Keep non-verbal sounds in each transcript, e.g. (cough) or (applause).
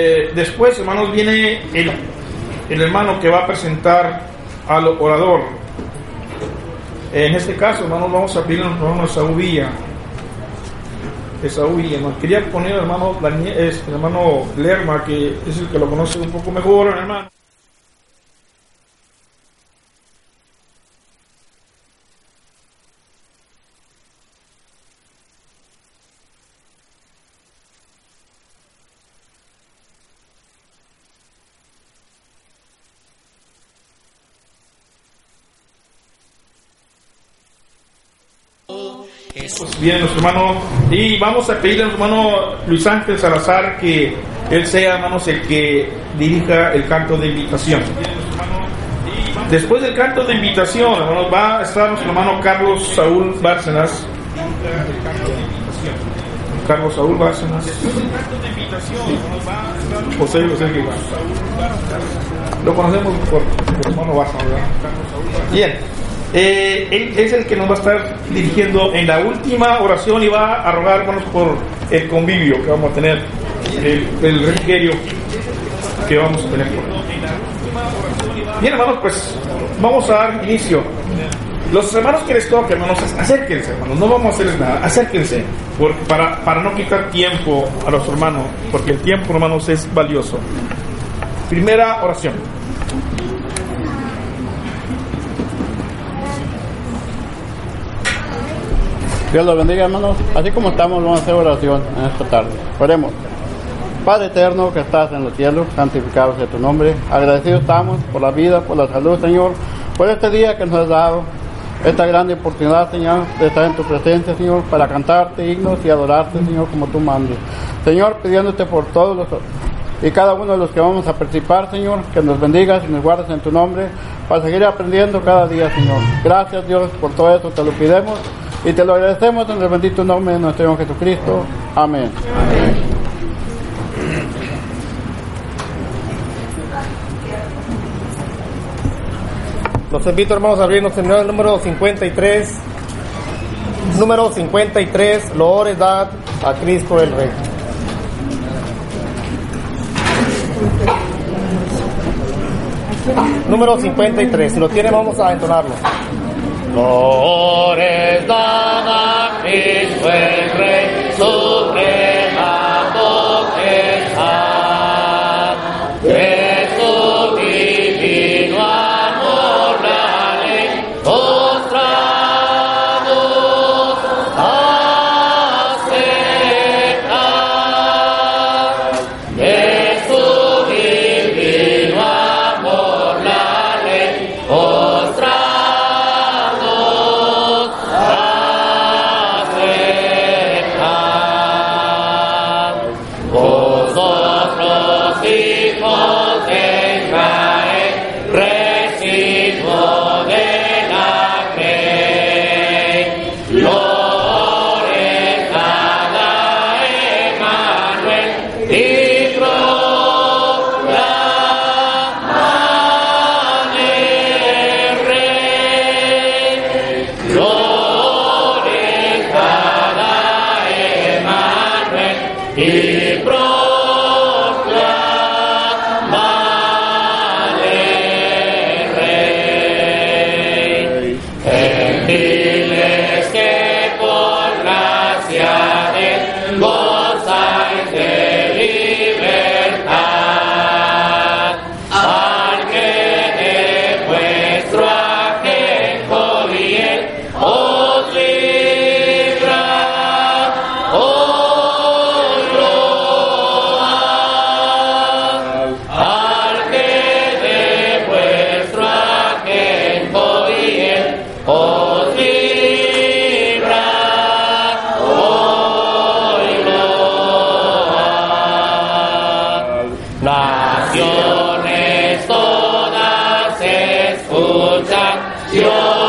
Eh, después, hermanos, viene el, hermano que va a presentar al orador. En este caso, hermanos, vamos a pedir al hermano Esaú Villa. Esaú Villa. Quería poner al hermano, hermano Lerma, que es el que lo conoce un poco mejor, hermano. Viene nuestro hermano y vamos a pedirle a nuestro hermano Luis Ángel Salazar que él sea, hermanos, el que dirija el canto de invitación. Después del canto de invitación, hermanos, va a estar nuestro hermano Carlos Saúl Bárcenas. Carlos Saúl Bárcenas. José José. Lo conocemos por, por hermano Bárcenas, ¿verdad? Bien. Eh, él es el que nos va a estar dirigiendo en la última oración y va a rogar, hermanos, por el convivio que vamos a tener, el, el que vamos a tener. Bien, hermanos, pues vamos a dar inicio. Los hermanos que les toca, hermanos, acérquense, hermanos, no vamos a hacerles nada, acérquense, porque para, para no quitar tiempo a los hermanos, porque el tiempo, hermanos, es valioso. Primera oración. Dios los bendiga, hermanos. Así como estamos, vamos a hacer oración en esta tarde. Oremos. Padre eterno que estás en los cielos, santificado sea tu nombre. Agradecidos estamos por la vida, por la salud, Señor, por este día que nos has dado, esta grande oportunidad, Señor, de estar en tu presencia, Señor, para cantarte himnos y adorarte, Señor, como tú mandes. Señor, pidiéndote por todos los y cada uno de los que vamos a participar, Señor, que nos bendigas y nos guardes en tu nombre, para seguir aprendiendo cada día, Señor. Gracias, Dios, por todo eso, te lo pidemos y te lo agradecemos en el bendito nombre de nuestro Señor Jesucristo. Amén. Los invito, hermanos, a abrirnos en el número 53. Número 53, Loores dad a Cristo el Rey. Número 53, si lo tiene vamos a entonarlo. Glores dad a Naciones todas escuchan. y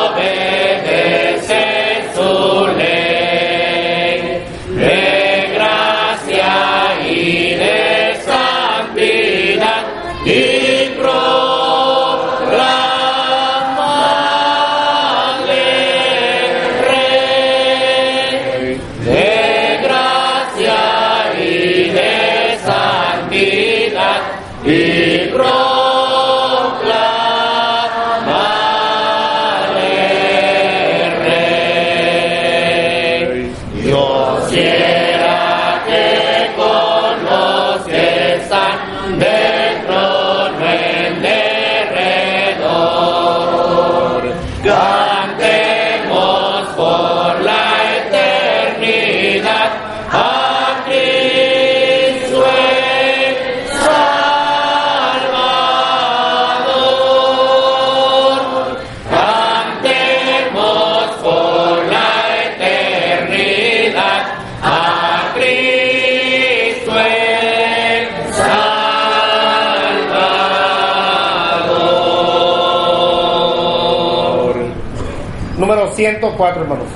104, hermanos.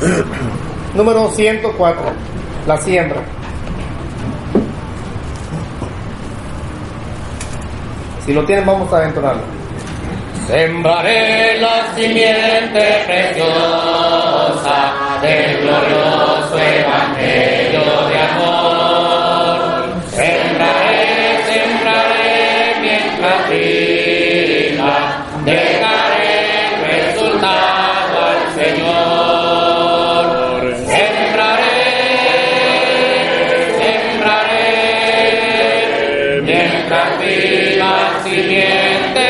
(clears throat) Número 104. La siembra. Si lo tienen, vamos a entonarlo. Sembraré la simiente preciosa del glorioso evangelio de amor. Sembraré, sembraré mientras viva, viva simiente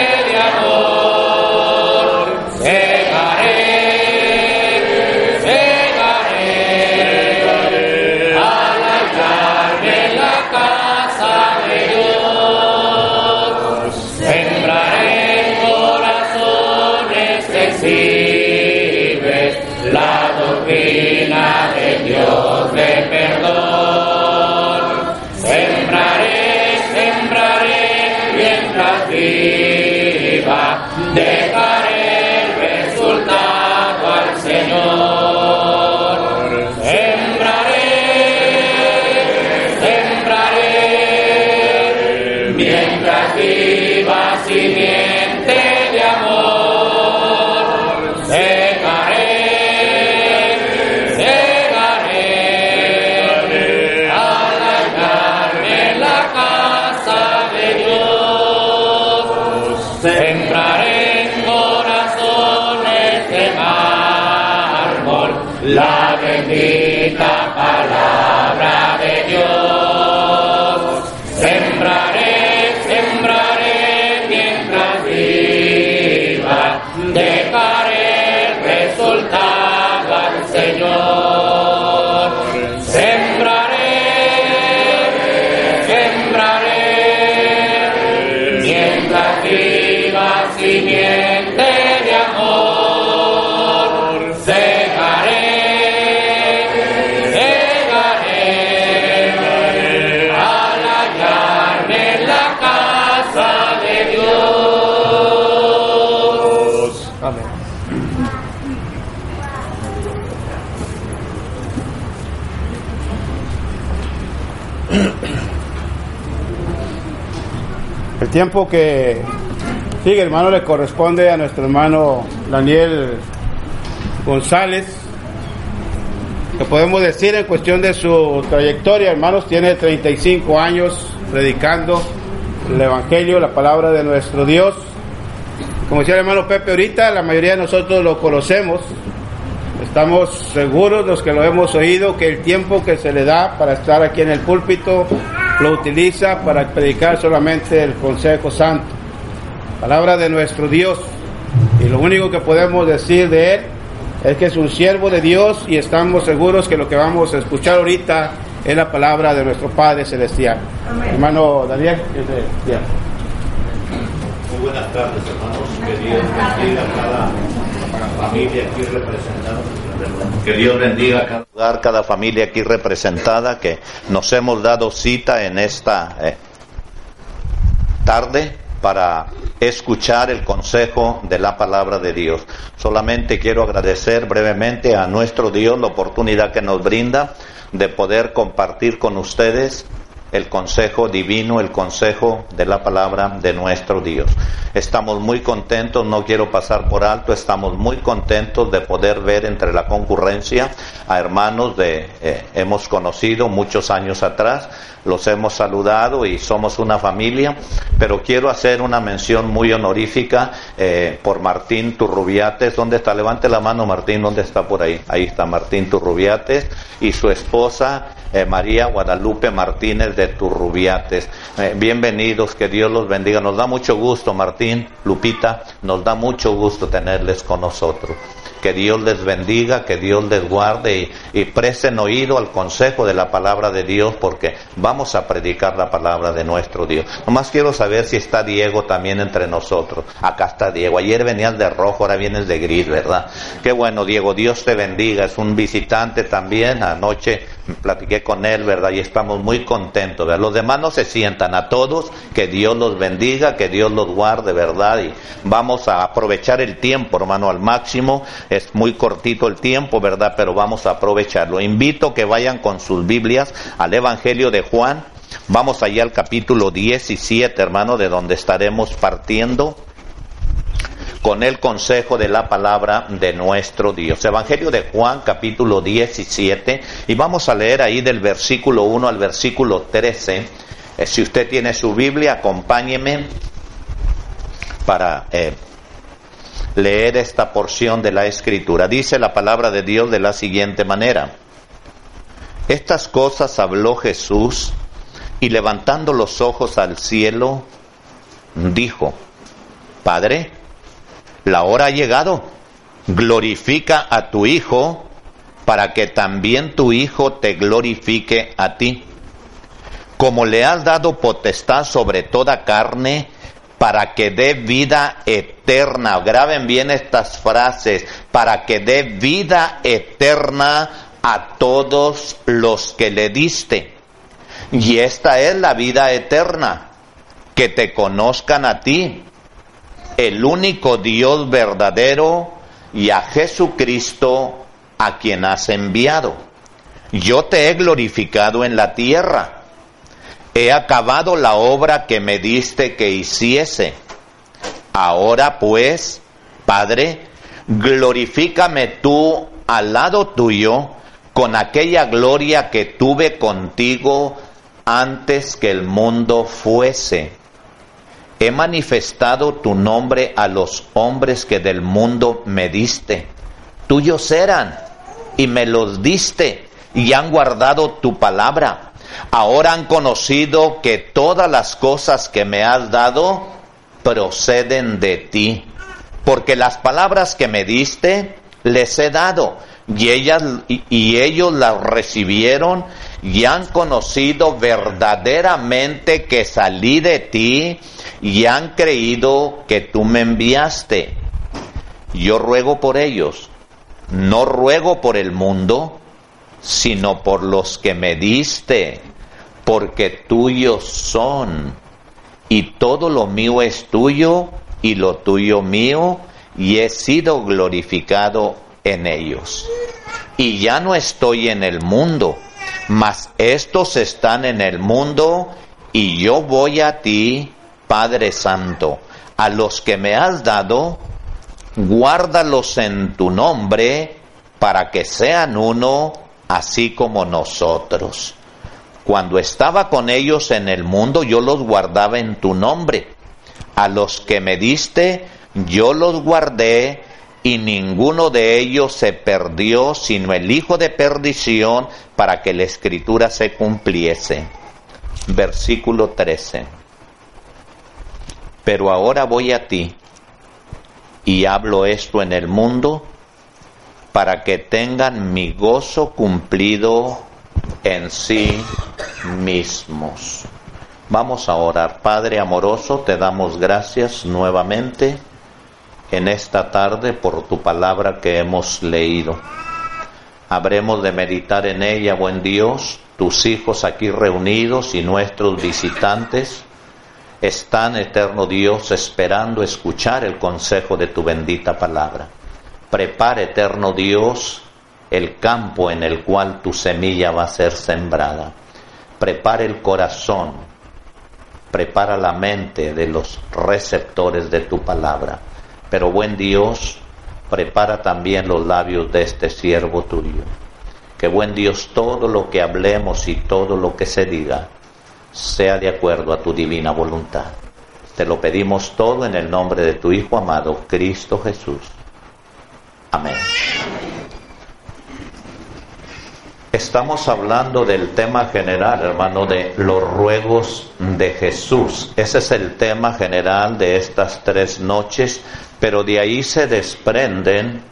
mientras viva, dejaré el tiempo que sigue, hermano, le corresponde a nuestro hermano Daniel González. Que podemos decir en cuestión de su trayectoria, hermanos, tiene 35 años predicando el Evangelio, la palabra de nuestro Dios. Como decía el hermano Pepe ahorita, la mayoría de nosotros lo conocemos. Estamos seguros, los que lo hemos oído, que el tiempo que se le da para estar aquí en el púlpito lo utiliza para predicar solamente el Consejo Santo, palabra de nuestro Dios. Y lo único que podemos decir de él es que es un siervo de Dios y estamos seguros que lo que vamos a escuchar ahorita es la palabra de nuestro Padre Celestial. Hermano Daniel, bien. Muy buenas tardes, hermanos. Que Dios bendiga a cada familia aquí representada. Que Dios bendiga a cada cada familia aquí representada, que nos hemos dado cita en esta, eh, tarde para escuchar el consejo de la palabra de Dios. Solamente quiero agradecer brevemente a nuestro Dios la oportunidad que nos brinda de poder compartir con ustedes el consejo divino, el consejo de la palabra de nuestro Dios. Estamos muy contentos, no quiero pasar por alto, estamos muy contentos de poder ver entre la concurrencia a hermanos de eh, hemos conocido muchos años atrás, los hemos saludado y somos una familia, pero quiero hacer una mención muy honorífica eh, por Martín Turrubiates. ¿Dónde está? Levante la mano, Martín, ¿dónde está por ahí? Ahí está Martín Turrubiates y su esposa eh, María Guadalupe Martínez de Turrubiates. Eh, bienvenidos, que Dios los bendiga. Nos da mucho gusto, Martín, Lupita, nos da mucho gusto tenerles con nosotros. Que Dios les bendiga, que Dios les guarde y, y presten oído al consejo de la palabra de Dios porque vamos a predicar la palabra de nuestro Dios. Nomás quiero saber si está Diego también entre nosotros. Acá está Diego. Ayer venías de rojo, ahora vienes de gris, ¿verdad? Qué bueno, Diego. Dios te bendiga. Es un visitante también. Anoche platiqué con él, ¿verdad? Y estamos muy contentos. Los demás no se sientan a todos, que Dios los bendiga, que Dios los guarde, ¿verdad? Y vamos a aprovechar el tiempo, hermano, al máximo. Es muy cortito el tiempo, ¿verdad? Pero vamos a aprovecharlo. Invito que vayan con sus Biblias al Evangelio de Juan. Vamos allá al capítulo 17, hermano, de donde estaremos partiendo con el consejo de la palabra de nuestro Dios. Evangelio de Juan capítulo 17 y vamos a leer ahí del versículo 1 al versículo 13. Eh, si usted tiene su Biblia, acompáñeme para eh, leer esta porción de la escritura. Dice la palabra de Dios de la siguiente manera. Estas cosas habló Jesús y levantando los ojos al cielo, dijo, Padre, la hora ha llegado. Glorifica a tu Hijo para que también tu Hijo te glorifique a ti. Como le has dado potestad sobre toda carne, para que dé vida eterna. Graben bien estas frases, para que dé vida eterna a todos los que le diste. Y esta es la vida eterna, que te conozcan a ti, el único Dios verdadero y a Jesucristo a quien has enviado. Yo te he glorificado en la tierra. He acabado la obra que me diste que hiciese. Ahora pues, Padre, glorifícame tú al lado tuyo con aquella gloria que tuve contigo antes que el mundo fuese he manifestado tu nombre a los hombres que del mundo me diste. Tuyos eran y me los diste y han guardado tu palabra. Ahora han conocido que todas las cosas que me has dado proceden de ti. Porque las palabras que me diste les he dado y, ellas, y, ellos las recibieron y han conocido verdaderamente que salí de ti y han creído que tú me enviaste. Yo ruego por ellos, no ruego por el mundo, sino por los que me diste, porque tuyos son, y todo lo mío es tuyo, y lo tuyo mío, y he sido glorificado en ellos. Y ya no estoy en el mundo, mas estos están en el mundo, y yo voy a ti, Padre Santo, a los que me has dado, guárdalos en tu nombre para que sean uno, así como nosotros. Cuando estaba con ellos en el mundo, yo los guardaba en tu nombre. A los que me diste, yo los guardé y ninguno de ellos se perdió, sino el hijo de perdición, para que la escritura se cumpliese. Versículo 13 pero ahora voy a ti y hablo esto en el mundo para que tengan mi gozo cumplido en sí mismos. Vamos a orar. Padre amoroso, te damos gracias nuevamente en esta tarde por tu palabra que hemos leído. Habremos de meditar en ella, buen Dios, tus hijos aquí reunidos y nuestros visitantes están, eterno Dios, esperando escuchar el consejo de tu bendita palabra. Prepara, eterno Dios, el campo en el cual tu semilla va a ser sembrada. Prepara el corazón, prepara la mente de los receptores de tu palabra. Pero buen Dios, prepara también los labios de este siervo tuyo. Que buen Dios, todo lo que hablemos y todo lo que se diga sea de acuerdo a tu divina voluntad. Te lo pedimos todo en el nombre de tu Hijo amado, Cristo Jesús. Amén. Estamos hablando del tema general, hermano, de los ruegos de Jesús. Ese es el tema general de estas tres noches, pero de ahí se desprenden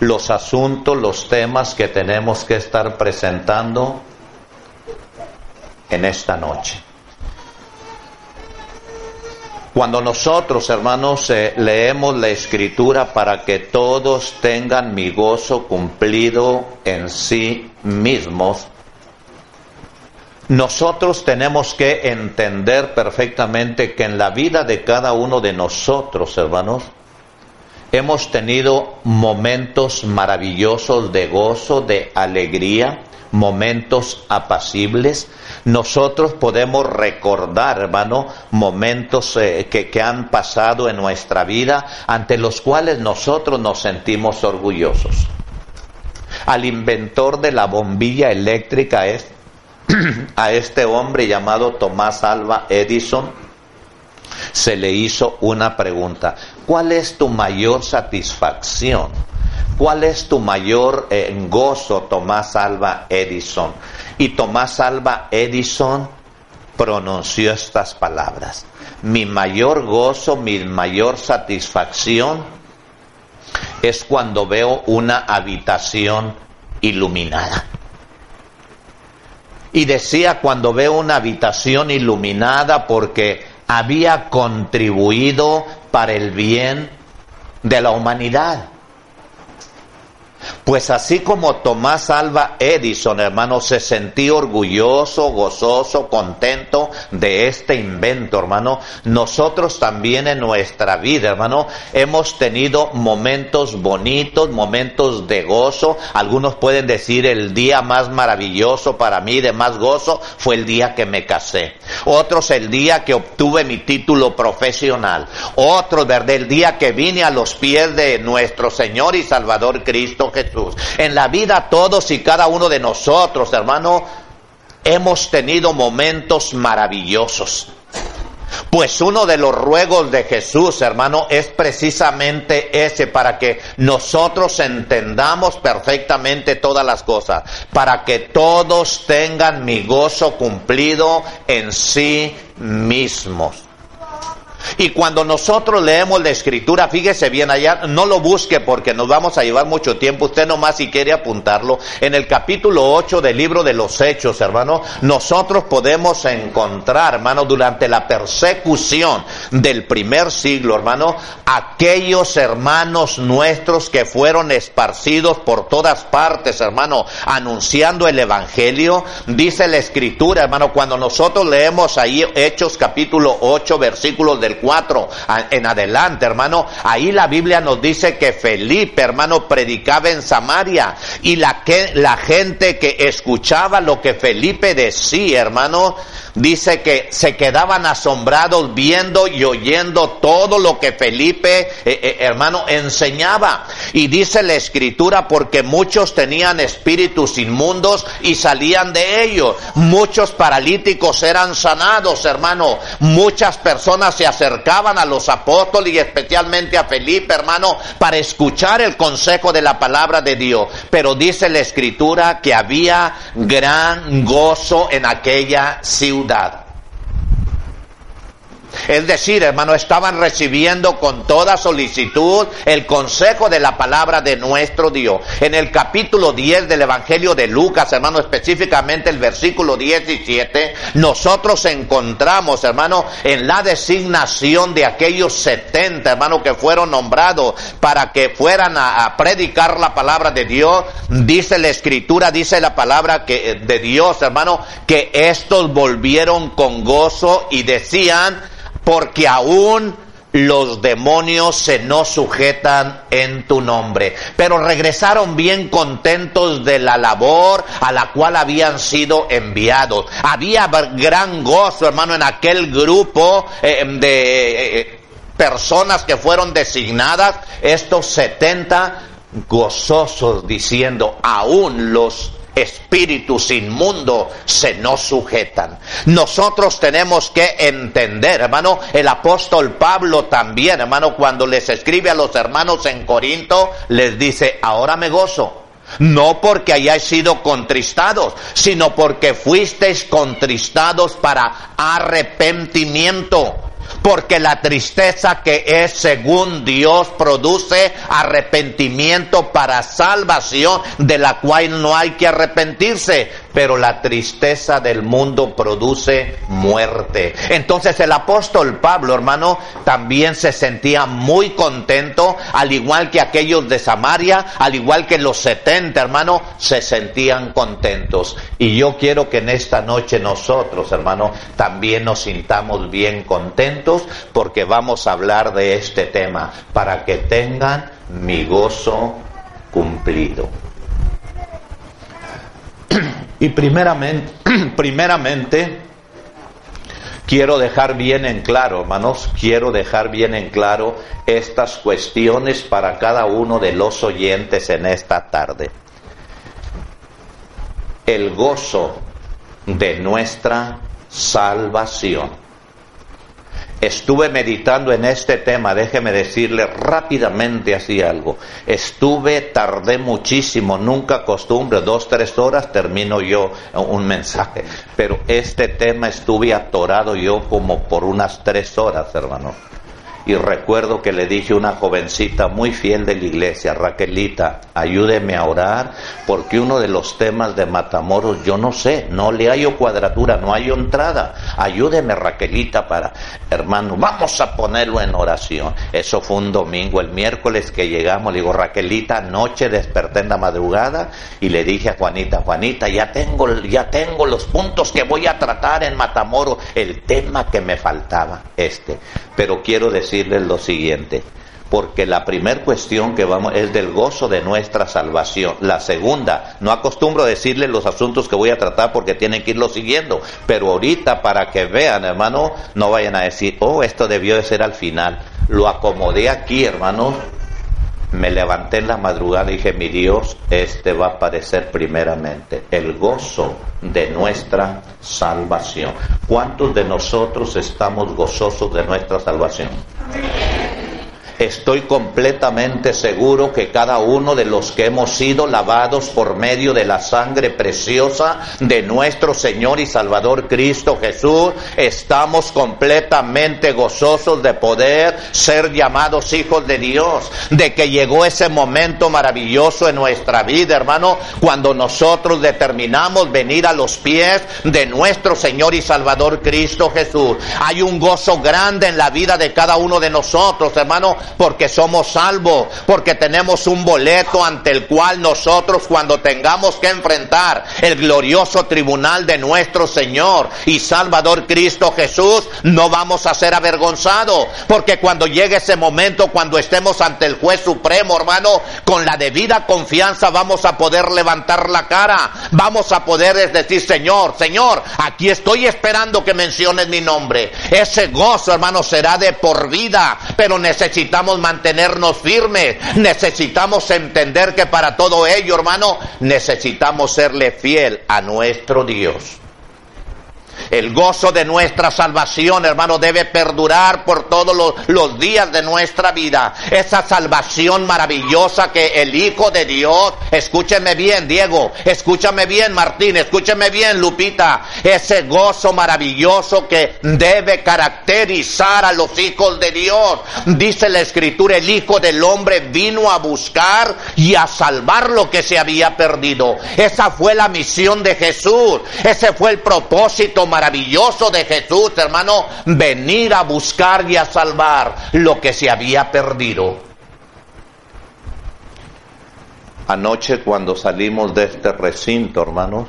los asuntos, los temas que tenemos que estar presentando en esta noche. Cuando nosotros, hermanos, eh, leemos la escritura para que todos tengan mi gozo cumplido en sí mismos, nosotros tenemos que entender perfectamente que en la vida de cada uno de nosotros, hermanos, hemos tenido momentos maravillosos de gozo, de alegría, momentos apacibles, nosotros podemos recordar, hermano, momentos eh, que, que han pasado en nuestra vida ante los cuales nosotros nos sentimos orgullosos. Al inventor de la bombilla eléctrica es (clears throat) a este hombre llamado Tomás Alba Edison, se le hizo una pregunta. ¿Cuál es tu mayor satisfacción? ¿Cuál es tu mayor eh, gozo, Tomás Alba Edison? Y Tomás Alba Edison pronunció estas palabras. Mi mayor gozo, mi mayor satisfacción es cuando veo una habitación iluminada. Y decía cuando veo una habitación iluminada porque había contribuido para el bien de la humanidad. Pues así como Tomás Alba Edison, hermano, se sentía orgulloso, gozoso, contento de este invento, hermano, nosotros también en nuestra vida, hermano, hemos tenido momentos bonitos, momentos de gozo. Algunos pueden decir el día más maravilloso para mí, de más gozo, fue el día que me casé. Otros el día que obtuve mi título profesional. Otros, ¿verdad? El día que vine a los pies de nuestro Señor y Salvador Cristo Jesús. En la vida todos y cada uno de nosotros, hermano, hemos tenido momentos maravillosos. Pues uno de los ruegos de Jesús, hermano, es precisamente ese, para que nosotros entendamos perfectamente todas las cosas, para que todos tengan mi gozo cumplido en sí mismos. Y cuando nosotros leemos la escritura, fíjese bien allá, no lo busque porque nos vamos a llevar mucho tiempo, usted nomás si quiere apuntarlo, en el capítulo 8 del libro de los Hechos, hermano, nosotros podemos encontrar, hermano, durante la persecución del primer siglo, hermano, aquellos hermanos nuestros que fueron esparcidos por todas partes, hermano, anunciando el Evangelio, dice la escritura, hermano, cuando nosotros leemos ahí Hechos capítulo 8, versículos del 4 en adelante, hermano, ahí la Biblia nos dice que Felipe, hermano, predicaba en Samaria y la, que, la gente que escuchaba lo que Felipe decía, hermano, dice que se quedaban asombrados viendo y oyendo todo lo que Felipe, eh, eh, hermano, enseñaba. Y dice la escritura porque muchos tenían espíritus inmundos y salían de ellos. Muchos paralíticos eran sanados, hermano. Muchas personas se a los apóstoles y especialmente a Felipe, hermano, para escuchar el consejo de la palabra de Dios. Pero dice la escritura que había gran gozo en aquella ciudad. Es decir, hermano, estaban recibiendo con toda solicitud el consejo de la palabra de nuestro Dios. En el capítulo 10 del Evangelio de Lucas, hermano, específicamente el versículo 17, nosotros encontramos, hermano, en la designación de aquellos 70, hermano, que fueron nombrados para que fueran a, predicar la palabra de Dios, dice la escritura, dice la palabra que, de Dios, hermano, que estos volvieron con gozo y decían, porque aún los demonios se nos sujetan en tu nombre. Pero regresaron bien contentos de la labor a la cual habían sido enviados. Había gran gozo, hermano, en aquel grupo eh, de eh, personas que fueron designadas, estos 70 gozosos diciendo, aún los espíritus inmundos se nos sujetan. Nosotros tenemos que entender, hermano, el apóstol Pablo también, hermano, cuando les escribe a los hermanos en Corinto, les dice, ahora me gozo. No porque hayáis sido contristados, sino porque fuisteis contristados para arrepentimiento porque la tristeza que es según Dios produce arrepentimiento para salvación, de la cual no hay que arrepentirse, pero la tristeza del mundo produce muerte. Entonces el apóstol Pablo, hermano, también se sentía muy contento, al igual que aquellos de Samaria, al igual que los setenta, hermano, se sentían contentos. Y yo quiero que en esta noche nosotros, hermano, también nos sintamos bien contentos porque vamos a hablar de este tema, para que tengan mi gozo cumplido. (clears throat) Y (clears throat) primeramente, quiero dejar bien en claro, hermanos, quiero dejar bien en claro estas cuestiones para cada uno de los oyentes en esta tarde. El gozo de nuestra salvación Estuve meditando en este tema, déjeme decirle rápidamente así algo. Estuve, tardé muchísimo, nunca acostumbre, dos, tres horas termino yo un mensaje. Pero este tema estuve atorado yo como por unas tres horas, hermano. Y recuerdo que le dije a una jovencita muy fiel de la iglesia, Raquelita, ayúdeme a orar, porque uno de los temas de Matamoros, yo no sé, no le hallo cuadratura, no hay entrada. Ayúdeme, Raquelita, para, hermano, vamos a ponerlo en oración. Eso fue un domingo, el miércoles que llegamos, le digo, Raquelita, anoche desperté en la madrugada y le dije a Juanita, Juanita, ya tengo, ya tengo los puntos que voy a tratar en Matamoros, el tema que me faltaba, este. Pero quiero decir, decirles lo siguiente, porque la primera cuestión que vamos es del gozo de nuestra salvación. La segunda, no acostumbro decirles los asuntos que voy a tratar porque tienen que irlo siguiendo, pero ahorita para que vean, hermano, no vayan a decir, oh, esto debió de ser al final. Lo acomodé aquí, hermano. Me levanté en la madrugada y dije, mi Dios, este va a aparecer primeramente, el gozo de nuestra salvación. ¿Cuántos de nosotros estamos gozosos de nuestra salvación? Estoy completamente seguro que cada uno de los que hemos sido lavados por medio de la sangre preciosa de nuestro Señor y Salvador Cristo Jesús, estamos completamente gozosos de poder ser llamados hijos de Dios, de que llegó ese momento maravilloso en nuestra vida, hermano, cuando nosotros determinamos venir a los pies de nuestro Señor y Salvador Cristo Jesús. Hay un gozo grande en la vida de cada uno de nosotros, hermano, porque somos salvos, porque tenemos un boleto ante el cual nosotros cuando tengamos que enfrentar el glorioso tribunal de nuestro Señor y Salvador Cristo Jesús, no vamos a ser avergonzados, porque cuando llegue ese momento, cuando estemos ante el juez supremo, hermano, con la debida confianza vamos a poder levantar la cara, vamos a poder decir, Señor, Señor, aquí estoy esperando que menciones mi nombre. Ese gozo, hermano, será de por vida, pero necesitamos necesitamos mantenernos firmes, necesitamos entender que para todo ello, hermano, necesitamos serle fiel a nuestro Dios. El gozo de nuestra salvación, hermano, debe perdurar por todos los, días de nuestra vida. Esa salvación maravillosa que el Hijo de Dios, escúcheme bien, Diego, escúchame bien, Martín, escúcheme bien, Lupita, ese gozo maravilloso que debe caracterizar a los hijos de Dios. Dice la Escritura, el Hijo del Hombre vino a buscar y a salvar lo que se había perdido. Esa fue la misión de Jesús. Ese fue el propósito maravilloso de Jesús, hermano, venir a buscar y a salvar lo que se había perdido. Anoche cuando salimos de este recinto, hermanos,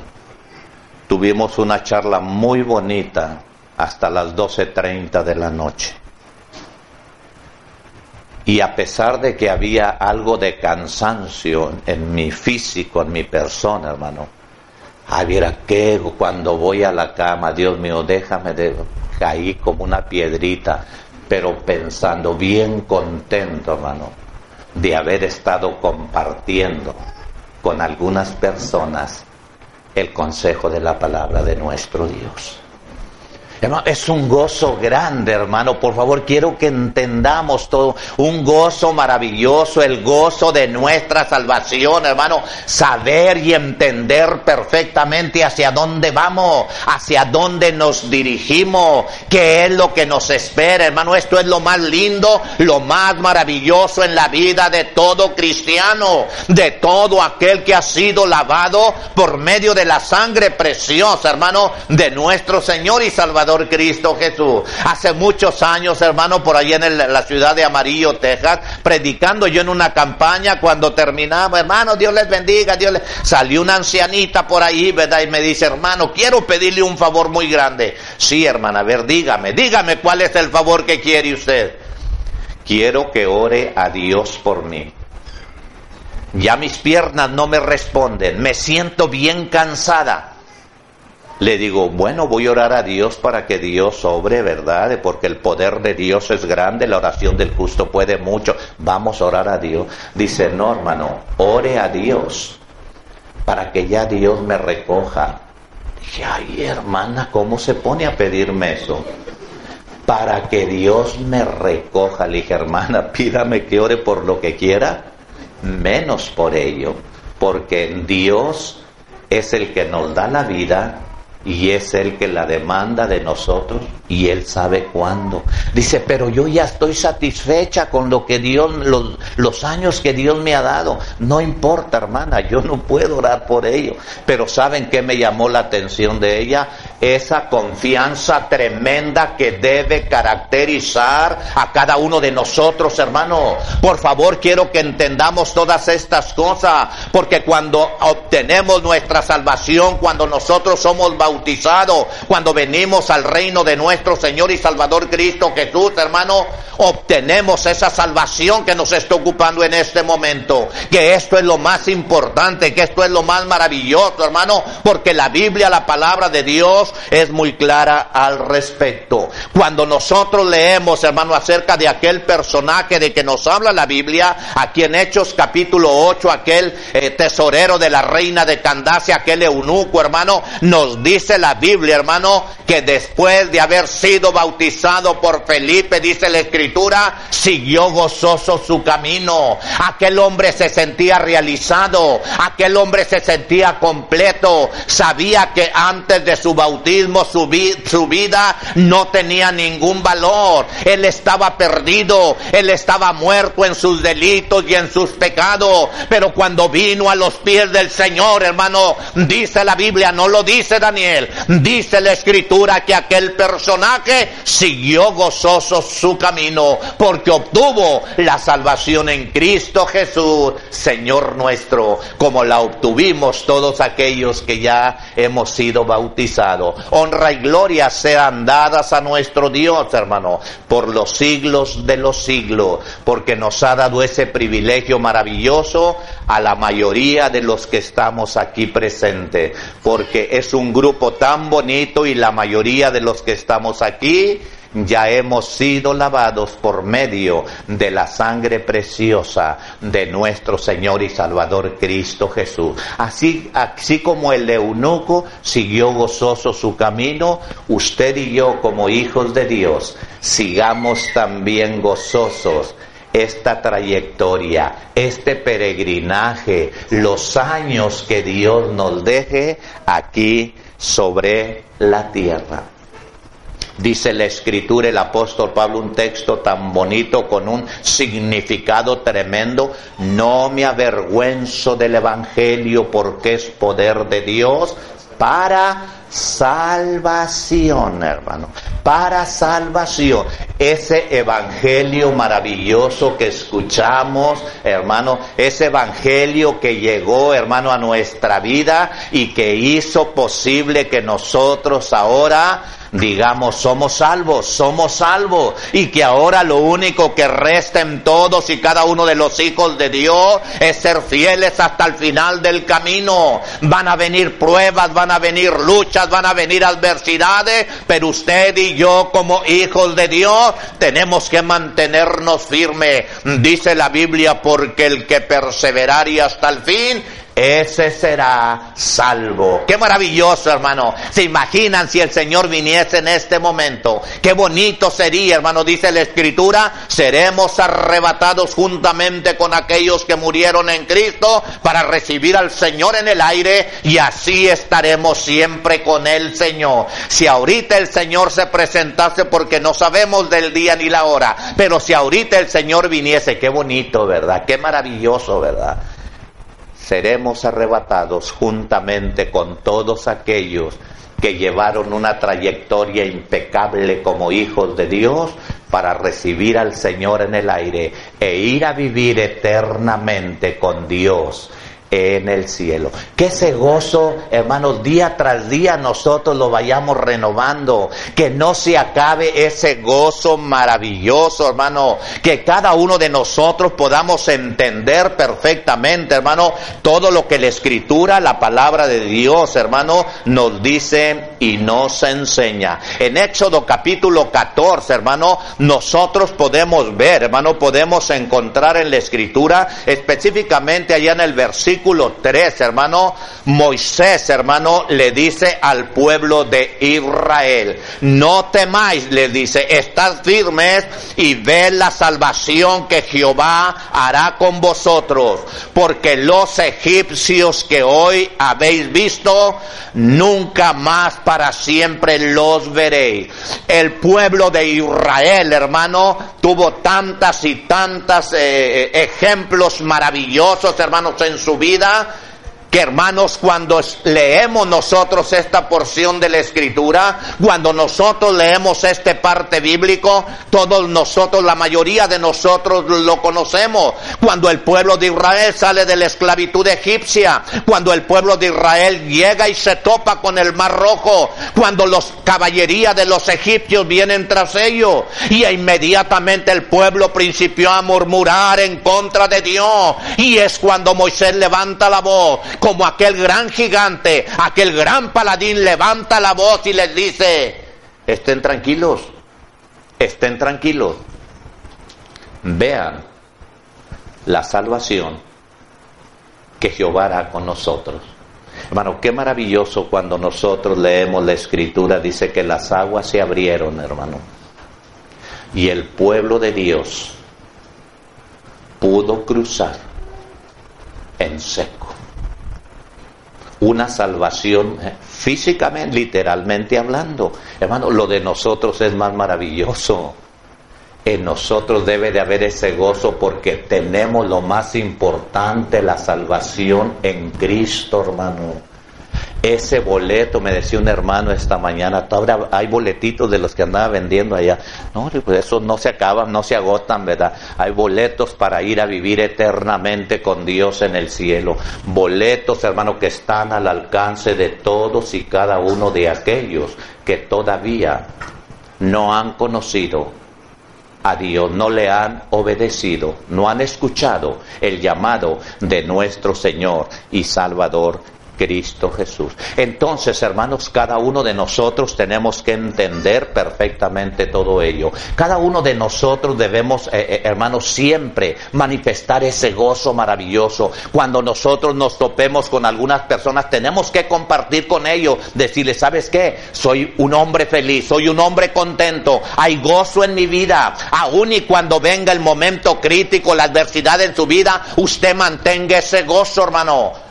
tuvimos una charla muy bonita hasta las 12.30 de la noche. Y a pesar de que había algo de cansancio en mi físico, en mi persona, hermano, ay, mira que cuando voy a la cama, Dios mío, déjame de caer como una piedrita, pero pensando bien contento, hermano, de haber estado compartiendo con algunas personas el consejo de la palabra de nuestro Dios. Es un gozo grande, hermano. Por favor, quiero que entendamos todo. Un gozo maravilloso, el gozo de nuestra salvación, hermano. Saber y entender perfectamente hacia dónde vamos, hacia dónde nos dirigimos, qué es lo que nos espera, hermano. Esto es lo más lindo, lo más maravilloso en la vida de todo cristiano, de todo aquel que ha sido lavado por medio de la sangre preciosa, hermano, de nuestro Señor y Salvador Cristo Jesús. Hace muchos años, hermano, por allí en la ciudad de Amarillo, Texas, predicando yo en una campaña, cuando terminaba, hermano, Dios les bendiga, Dios les... Salió una ancianita por ahí, ¿verdad? Y me dice, hermano, quiero pedirle un favor muy grande. Sí, hermana, a ver, dígame, dígame cuál es el favor que quiere usted. Quiero que ore a Dios por mí. Ya mis piernas no me responden, me siento bien cansada le digo, bueno, voy a orar a Dios para que Dios obre, ¿verdad? Porque el poder de Dios es grande, la oración del justo puede mucho. Vamos a orar a Dios. Dice, no, hermano, ore a Dios para que ya Dios me recoja. Dije, ay, hermana, ¿cómo se pone a pedirme eso? Para que Dios me recoja. Le dije, hermana, (laughs) pídame que ore por lo que quiera, menos por ello. Porque Dios es el que nos da la vida y es Él que la demanda de nosotros y Él sabe cuándo. Dice, pero yo ya estoy satisfecha con lo que Dios, los, los, años que Dios me ha dado. No importa, hermana, yo no puedo orar por ello. Pero ¿saben qué me llamó la atención de ella? Esa confianza tremenda que debe caracterizar a cada uno de nosotros, hermano. Por favor, quiero que entendamos todas estas cosas, porque cuando obtenemos nuestra salvación, cuando nosotros somos bautizados, cuando venimos al reino de nuestro Señor y Salvador Cristo Jesús, hermano, obtenemos esa salvación que nos está ocupando en este momento. Que esto es lo más importante, que esto es lo más maravilloso, hermano, porque la Biblia, la palabra de Dios, es muy clara al respecto. Cuando nosotros leemos, hermano, acerca de aquel personaje de que nos habla la Biblia, aquí en Hechos capítulo 8, aquel eh, tesorero de la reina de Candace, aquel eunuco, hermano, nos dice la Biblia, hermano, que después de haber sido bautizado por Felipe, dice la escritura, siguió gozoso su camino. Aquel hombre se sentía realizado, aquel hombre se sentía completo, sabía que antes de su bautismo su, su vida no tenía ningún valor. Él estaba perdido, él estaba muerto en sus delitos y en sus pecados, pero cuando vino a los pies del Señor, hermano, dice la Biblia, no lo dice Daniel, dice la escritura que aquel personaje siguió gozoso su camino porque obtuvo la salvación en Cristo Jesús, Señor nuestro, como la obtuvimos todos aquellos que ya hemos sido bautizados. Honra y gloria sean dadas a nuestro Dios, hermano, por los siglos de los siglos, porque nos ha dado ese privilegio maravilloso a la mayoría de los que estamos aquí presentes, porque es un grupo tan bonito y la mayoría de los que estamos aquí ya hemos sido lavados por medio de la sangre preciosa de nuestro Señor y Salvador Cristo Jesús. Así, así como el eunuco siguió gozoso su camino, usted y yo como hijos de Dios, sigamos también gozosos esta trayectoria, este peregrinaje, los años que Dios nos deje aquí sobre la tierra. Dice la escritura, el apóstol Pablo, un texto tan bonito con un significado tremendo. No me avergüenzo del Evangelio porque es poder de Dios para salvación, hermano, para salvación. Ese evangelio maravilloso que escuchamos, hermano, ese evangelio que llegó, hermano, a nuestra vida y que hizo posible que nosotros ahora digamos, somos salvos, somos salvos, y que ahora lo único que resta en todos y cada uno de los hijos de Dios es ser fieles hasta el final del camino. Van a venir pruebas, van a venir luchas, van a venir adversidades, pero usted y yo como hijos de Dios tenemos que mantenernos firmes. Dice la Biblia, porque el que perseverare hasta el fin, ese será salvo. Qué maravilloso, hermano. ¿Se imaginan si el Señor viniese en este momento? Qué bonito sería, hermano, dice la Escritura, seremos arrebatados juntamente con aquellos que murieron en Cristo para recibir al Señor en el aire y así estaremos siempre con el Señor. Si ahorita el Señor se presentase porque no sabemos del día ni la hora, pero si ahorita el Señor viniese, qué bonito, ¿verdad? Qué maravilloso, ¿verdad? Seremos arrebatados juntamente con todos aquellos que llevaron una trayectoria impecable como hijos de Dios para recibir al Señor en el aire e ir a vivir eternamente con Dios en el cielo. Que ese gozo, hermanos, día tras día nosotros lo vayamos renovando. Que no se acabe ese gozo maravilloso, hermano. Que cada uno de nosotros podamos entender perfectamente, hermano, todo lo que la escritura, la palabra de Dios, hermano, nos dice y nos enseña. En Éxodo capítulo 14, hermano, nosotros podemos ver, hermano, podemos encontrar en la escritura, específicamente allá en el versículo 3, hermano, Moisés, hermano, le dice al pueblo de Israel, no temáis, le dice, estad firmes y ved la salvación que Jehová hará con vosotros, porque los egipcios que hoy habéis visto, nunca más para siempre los veréis. El pueblo de Israel, hermano, tuvo tantas y tantas eh, eh, ejemplos maravillosos, hermanos, en su vida vida hermanos, cuando leemos nosotros esta porción de la escritura, cuando nosotros leemos este parte bíblico, todos nosotros, la mayoría de nosotros lo conocemos. Cuando el pueblo de Israel sale de la esclavitud egipcia, cuando el pueblo de Israel llega y se topa con el mar rojo, cuando los caballerías de los egipcios vienen tras ellos, y inmediatamente el pueblo principió a murmurar en contra de Dios, y es cuando Moisés levanta la voz como aquel gran gigante, aquel gran paladín levanta la voz y les dice, estén tranquilos, estén tranquilos, vean la salvación que Jehová hará con nosotros. Hermano, qué maravilloso cuando nosotros leemos la escritura, dice que las aguas se abrieron, hermano, y el pueblo de Dios pudo cruzar en seco una salvación eh, físicamente, literalmente hablando. Hermano, lo de nosotros es más maravilloso. En nosotros debe de haber ese gozo porque tenemos lo más importante, la salvación en Cristo, hermano ese boleto, me decía un hermano esta mañana, todavía hay boletitos de los que andaba vendiendo allá. No, pues eso no se acaban, no se agotan, ¿verdad? Hay boletos para ir a vivir eternamente con Dios en el cielo. Boletos, hermano, que están al alcance de todos y cada uno de aquellos que todavía no han conocido a Dios, no le han obedecido, no han escuchado el llamado de nuestro Señor y Salvador Cristo Jesús. Entonces, hermanos, cada uno de nosotros tenemos que entender perfectamente todo ello. Cada uno de nosotros debemos, eh, eh, hermanos, siempre manifestar ese gozo maravilloso. Cuando nosotros nos topemos con algunas personas, tenemos que compartir con ellos, decirles, ¿sabes qué? Soy un hombre feliz, soy un hombre contento, hay gozo en mi vida. Aún y cuando venga el momento crítico, la adversidad en su vida, usted mantenga ese gozo, hermano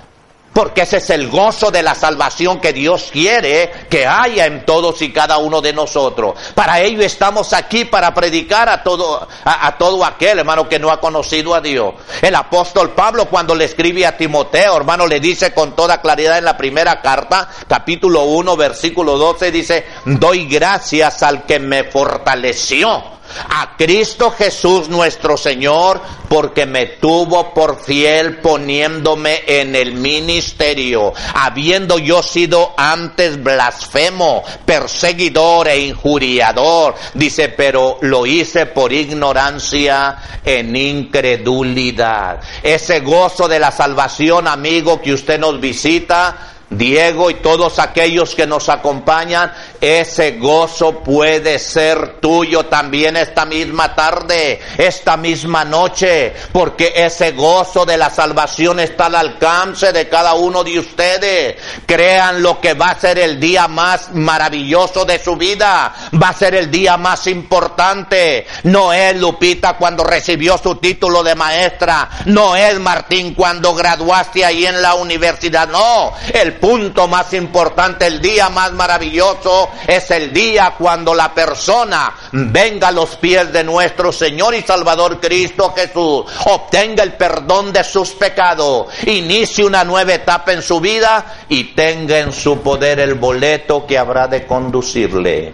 porque ese es el gozo de la salvación que Dios quiere que haya en todos y cada uno de nosotros. Para ello estamos aquí, para predicar a todo, a, todo aquel hermano que no ha conocido a Dios. El apóstol Pablo cuando le escribe a Timoteo, hermano, le dice con toda claridad en la primera carta, capítulo 1, versículo 12, dice, doy gracias al que me fortaleció a Cristo Jesús nuestro Señor, porque me tuvo por fiel poniéndome en el ministerio, habiendo yo sido antes blasfemo, perseguidor e injuriador. Dice, pero lo hice por ignorancia en incredulidad. Ese gozo de la salvación, amigo, que usted nos visita, Diego y todos aquellos que nos acompañan, ese gozo puede ser tuyo también esta misma tarde, esta misma noche, porque ese gozo de la salvación está al alcance de cada uno de ustedes. Crean lo que va a ser el día más maravilloso de su vida, va a ser el día más importante. No es Lupita cuando recibió su título de maestra, no es Martín cuando graduaste ahí en la universidad, no, el punto más importante, el día más maravilloso es el día cuando la persona venga a los pies de nuestro Señor y Salvador Cristo Jesús, obtenga el perdón de sus pecados, inicie una nueva etapa en su vida y tenga en su poder el boleto que habrá de conducirle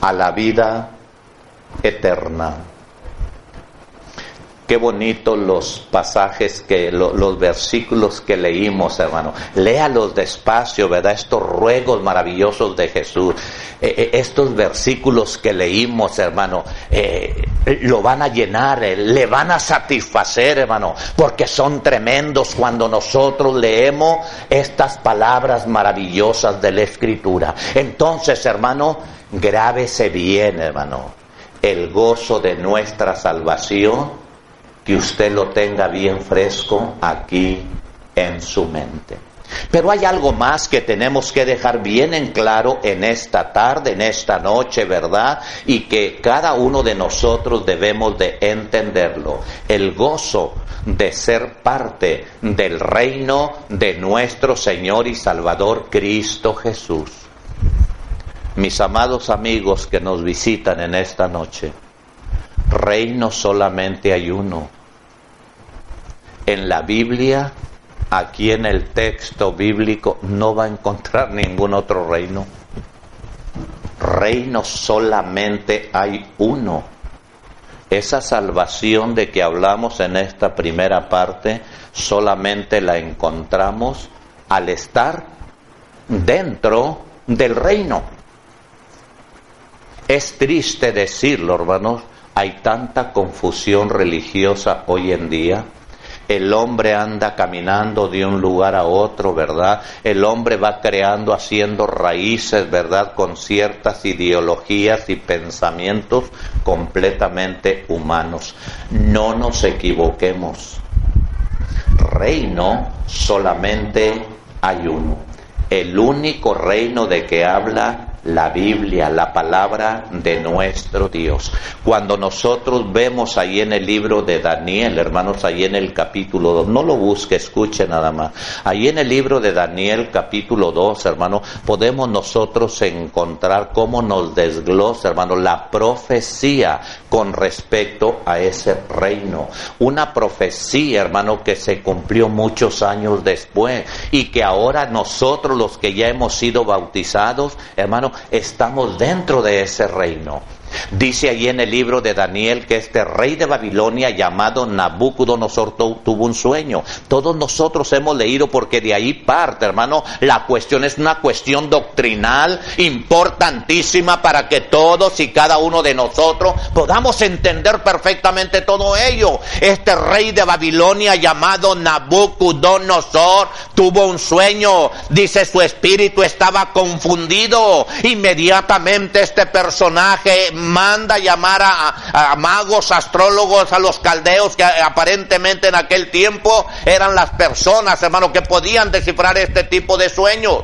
a la vida eterna. Qué bonitos los pasajes que, los versículos que leímos, hermano. Léalos despacio, ¿verdad? Estos ruegos maravillosos de Jesús. Eh, eh, estos versículos que leímos, hermano, eh, lo van a llenar, le van a satisfacer, hermano, porque son tremendos cuando nosotros leemos estas palabras maravillosas de la Escritura. Entonces, hermano, grábese bien, hermano, el gozo de nuestra salvación que usted lo tenga bien fresco aquí en su mente. Pero hay algo más que tenemos que dejar bien en claro en esta tarde, en esta noche, ¿verdad? Y que cada uno de nosotros debemos de entenderlo. El gozo de ser parte del reino de nuestro Señor y Salvador Cristo Jesús. Mis amados amigos que nos visitan en esta noche, reino solamente hay uno. En la Biblia, aquí en el texto bíblico, no va a encontrar ningún otro reino. Reino solamente hay uno. Esa salvación de que hablamos en esta primera parte, solamente la encontramos al estar dentro del reino. Es triste decirlo, hermanos, hay tanta confusión religiosa hoy en día. El hombre anda caminando de un lugar a otro, ¿verdad? El hombre va creando, haciendo raíces, ¿verdad? Con ciertas ideologías y pensamientos completamente humanos. No nos equivoquemos. Reino solamente hay uno. El único reino de que habla la Biblia, la palabra de nuestro Dios. Cuando nosotros vemos ahí en el libro de Daniel, hermanos, ahí en el capítulo 2, no lo busque, escuche nada más. Ahí en el libro de Daniel, capítulo 2, hermano, podemos nosotros encontrar cómo nos desglosa, hermano, la profecía con respecto a ese reino. Una profecía, hermano, que se cumplió muchos años después y que ahora nosotros los que ya hemos sido bautizados, hermano, estamos dentro de ese reino. Dice ahí en el libro de Daniel que este rey de Babilonia llamado Nabucodonosor tuvo un sueño. Todos nosotros hemos leído porque de ahí parte, hermano, la cuestión es una cuestión doctrinal importantísima para que todos y cada uno de nosotros podamos entender perfectamente todo ello. Este rey de Babilonia llamado Nabucodonosor tuvo un sueño, dice su espíritu estaba confundido. Inmediatamente este personaje manda llamar a, magos, astrólogos, a los caldeos que aparentemente en aquel tiempo eran las personas, hermano, que podían descifrar este tipo de sueños.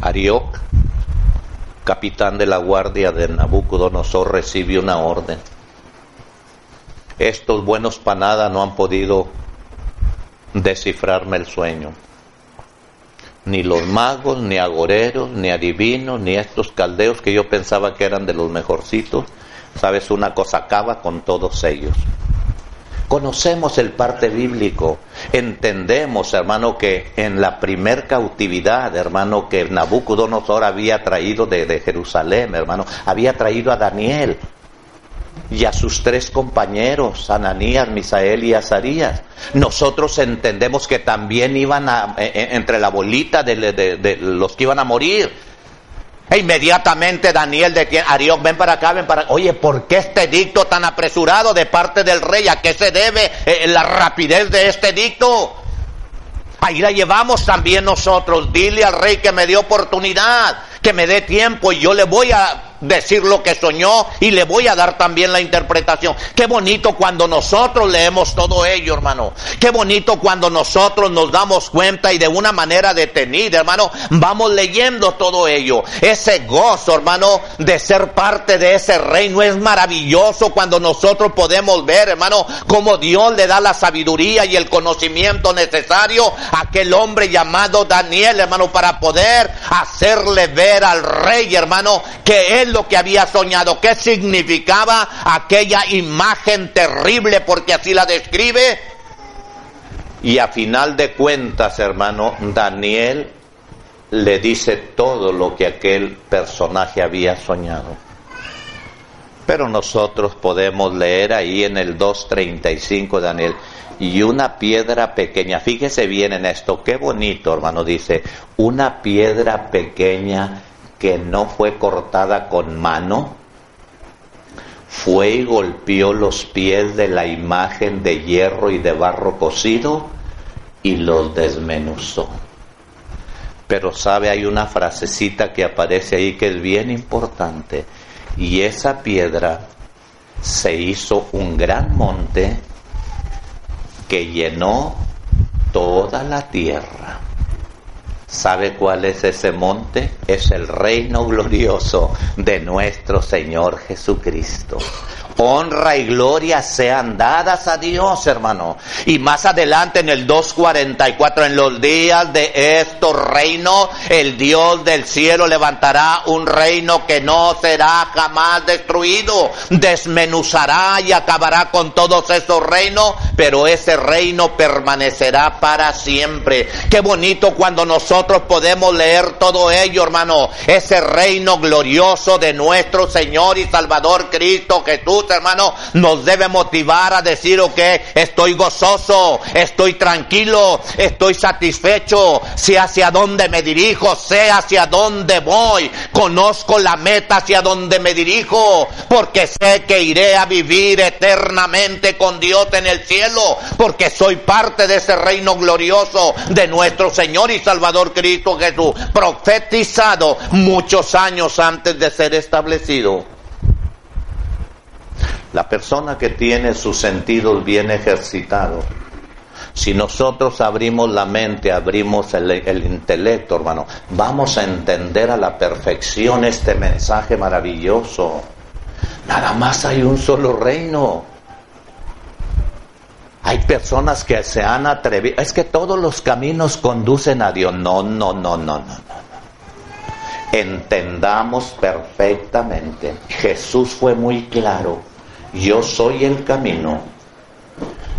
Arioc, capitán de la guardia de Nabucodonosor, recibió una orden. Estos buenos panadas no han podido descifrarme el sueño ni los magos, ni agoreros, ni adivinos, ni estos caldeos que yo pensaba que eran de los mejorcitos. Sabes, una cosa acaba con todos ellos. Conocemos el parte bíblico, entendemos, hermano, que en la primer cautividad, hermano, que Nabucodonosor había traído de, de Jerusalén, hermano, había traído a Daniel, y a sus tres compañeros, Ananías, Misael y Azarías. Nosotros entendemos que también iban a, e, e, entre la bolita de, los que iban a morir. E inmediatamente Daniel de quien, Ariok, ven para acá, ven para Oye, ¿por qué este dicto tan apresurado de parte del rey? ¿A qué se debe eh, la rapidez de este dicto? Ahí la llevamos también nosotros. Dile al rey que me dé oportunidad, que me dé tiempo y yo le voy a decir lo que soñó y le voy a dar también la interpretación. Qué bonito cuando nosotros leemos todo ello, hermano. Qué bonito cuando nosotros nos damos cuenta y de una manera detenida, hermano, vamos leyendo todo ello. Ese gozo, hermano, de ser parte de ese reino es maravilloso cuando nosotros podemos ver, hermano, cómo Dios le da la sabiduría y el conocimiento necesario a aquel hombre llamado Daniel, hermano, para poder hacerle ver al rey, hermano, que él lo que había soñado, qué significaba aquella imagen terrible, porque así la describe. Y a final de cuentas, hermano, Daniel le dice todo lo que aquel personaje había soñado. Pero nosotros podemos leer ahí en el 2.35 Daniel, y una piedra pequeña, fíjese bien en esto, qué bonito hermano, dice, una piedra pequeña que no fue cortada con mano, fue y golpeó los pies de la imagen de hierro y de barro cocido y los desmenuzó. Pero sabe, hay una frasecita que aparece ahí que es bien importante. Y esa piedra se hizo un gran monte que llenó toda la tierra. ¿Sabe cuál es ese monte? Es el reino glorioso de nuestro Señor Jesucristo honra y gloria sean dadas a Dios, hermano. Y más adelante en el 2.44, en los días de estos reinos, el Dios del cielo levantará un reino que no será jamás destruido, desmenuzará y acabará con todos esos reinos, pero ese reino permanecerá para siempre. Qué bonito cuando nosotros podemos leer todo ello, hermano. Ese reino glorioso de nuestro Señor y Salvador Cristo Jesús hermano, nos debe motivar a decir, ok, estoy gozoso, estoy tranquilo, estoy satisfecho, sé hacia dónde me dirijo, sé hacia dónde voy, conozco la meta hacia dónde me dirijo, porque sé que iré a vivir eternamente con Dios en el cielo, porque soy parte de ese reino glorioso de nuestro Señor y Salvador Cristo Jesús, profetizado muchos años antes de ser establecido. La persona que tiene sus sentidos bien ejercitados, si nosotros abrimos la mente, abrimos el, el, intelecto, hermano, vamos a entender a la perfección este mensaje maravilloso. Nada más hay un solo reino. Hay personas que se han atrevido. Es que todos los caminos conducen a Dios. No, no, no, no, no, no. Entendamos perfectamente. Jesús fue muy claro yo soy el camino,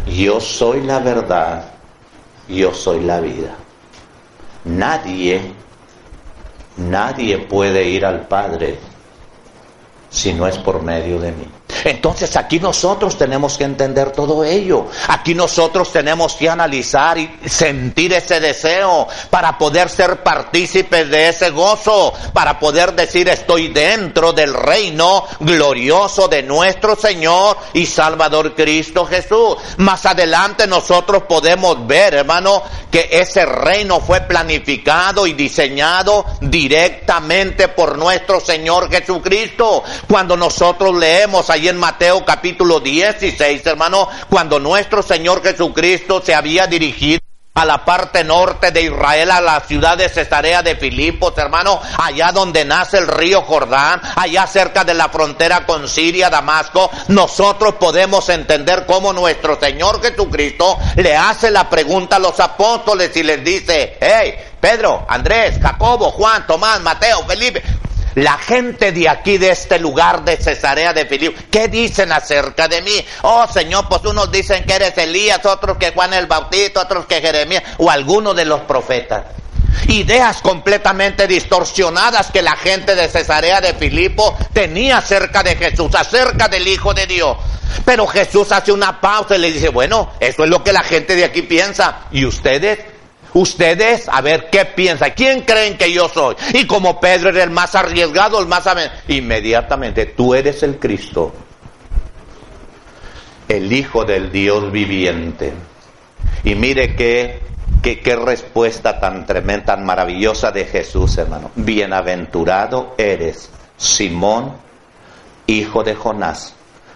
yo soy la verdad, yo soy la vida. Nadie, nadie puede ir al Padre si no es por medio de mí. Entonces aquí nosotros tenemos que entender todo ello. Aquí nosotros tenemos que analizar y sentir ese deseo para poder ser partícipes de ese gozo, para poder decir estoy dentro del reino glorioso de nuestro Señor y Salvador Cristo Jesús. Más adelante nosotros podemos ver, hermano, que ese reino fue planificado y diseñado directamente por nuestro Señor Jesucristo. Cuando nosotros leemos allí en Mateo capítulo 16, hermano, cuando nuestro Señor Jesucristo se había dirigido a la parte norte de Israel, a la ciudad de Cesarea de Filipos, hermano, allá donde nace el río Jordán, allá cerca de la frontera con Siria, Damasco, nosotros podemos entender cómo nuestro Señor Jesucristo le hace la pregunta a los apóstoles y les dice, hey, Pedro, Andrés, Jacobo, Juan, Tomás, Mateo, Felipe, la gente de aquí, de este lugar de Cesarea de Filipo, ¿qué dicen acerca de mí? Oh Señor, pues unos dicen que eres Elías, otros que Juan el Bautista, otros que Jeremías o alguno de los profetas. Ideas completamente distorsionadas que la gente de Cesarea de Filipo tenía acerca de Jesús, acerca del Hijo de Dios. Pero Jesús hace una pausa y le dice, bueno, eso es lo que la gente de aquí piensa. ¿Y ustedes? Ustedes, a ver, ¿qué piensan? ¿Quién creen que yo soy? Y como Pedro era el más arriesgado, el más... Inmediatamente, tú eres el Cristo, el Hijo del Dios viviente. Y mire qué, qué, qué respuesta tan tremenda, tan maravillosa de Jesús, hermano. Bienaventurado eres, Simón, hijo de Jonás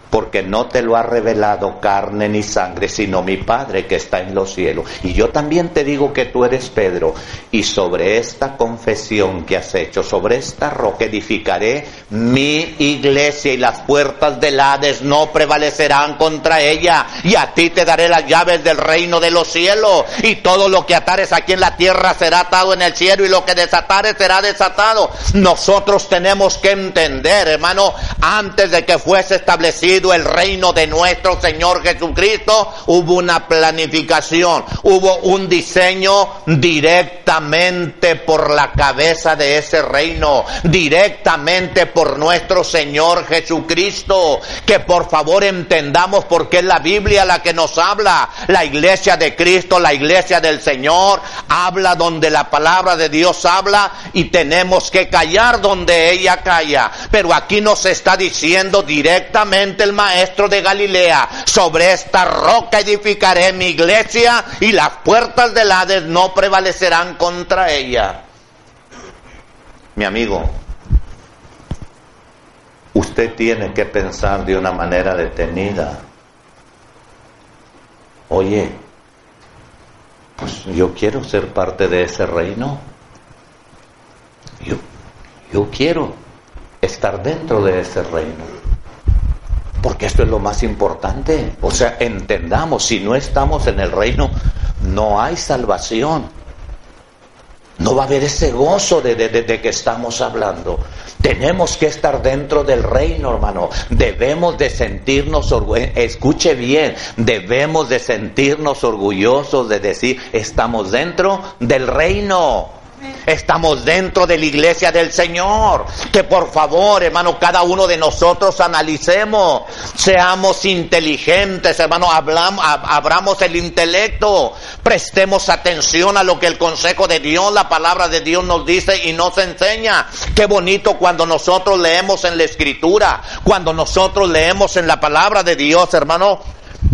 porque no te lo ha revelado carne ni sangre, sino mi Padre que está en los cielos. Y yo también te digo que tú eres Pedro, y sobre esta confesión que has hecho, sobre esta roca edificaré mi iglesia, y las puertas del Hades no prevalecerán contra ella, y a ti te daré las llaves del reino de los cielos, y todo lo que atares aquí en la tierra será atado en el cielo, y lo que desatares será desatado. Nosotros tenemos que entender, hermano, antes de que fuese establecido, el reino de nuestro Señor Jesucristo, hubo una planificación, hubo un diseño directamente por la cabeza de ese reino, directamente por nuestro Señor Jesucristo. Que por favor entendamos porque es la Biblia la que nos habla. La iglesia de Cristo, la iglesia del Señor, habla donde la palabra de Dios habla y tenemos que callar donde ella calla. Pero aquí nos está diciendo directamente el maestro de Galilea, sobre esta roca edificaré mi iglesia y las puertas del Hades no prevalecerán contra ella. Mi amigo, usted tiene que pensar de una manera detenida. Oye, pues yo quiero ser parte de ese reino. Yo, yo quiero estar dentro de ese reino. Porque esto es lo más importante. O sea, entendamos, si no estamos en el reino, no hay salvación. No va a haber ese gozo de, de, que estamos hablando. Tenemos que estar dentro del reino, hermano. Debemos de sentirnos orgullosos. Escuche bien, debemos de sentirnos orgullosos de decir, estamos dentro del reino. Estamos dentro de la iglesia del Señor. Que por favor, hermano, cada uno de nosotros analicemos, seamos inteligentes, hermano, hablamos, abramos el intelecto, prestemos atención a lo que el consejo de Dios, la palabra de Dios nos dice y nos enseña. Qué bonito cuando nosotros leemos en la escritura, cuando nosotros leemos en la palabra de Dios, hermano,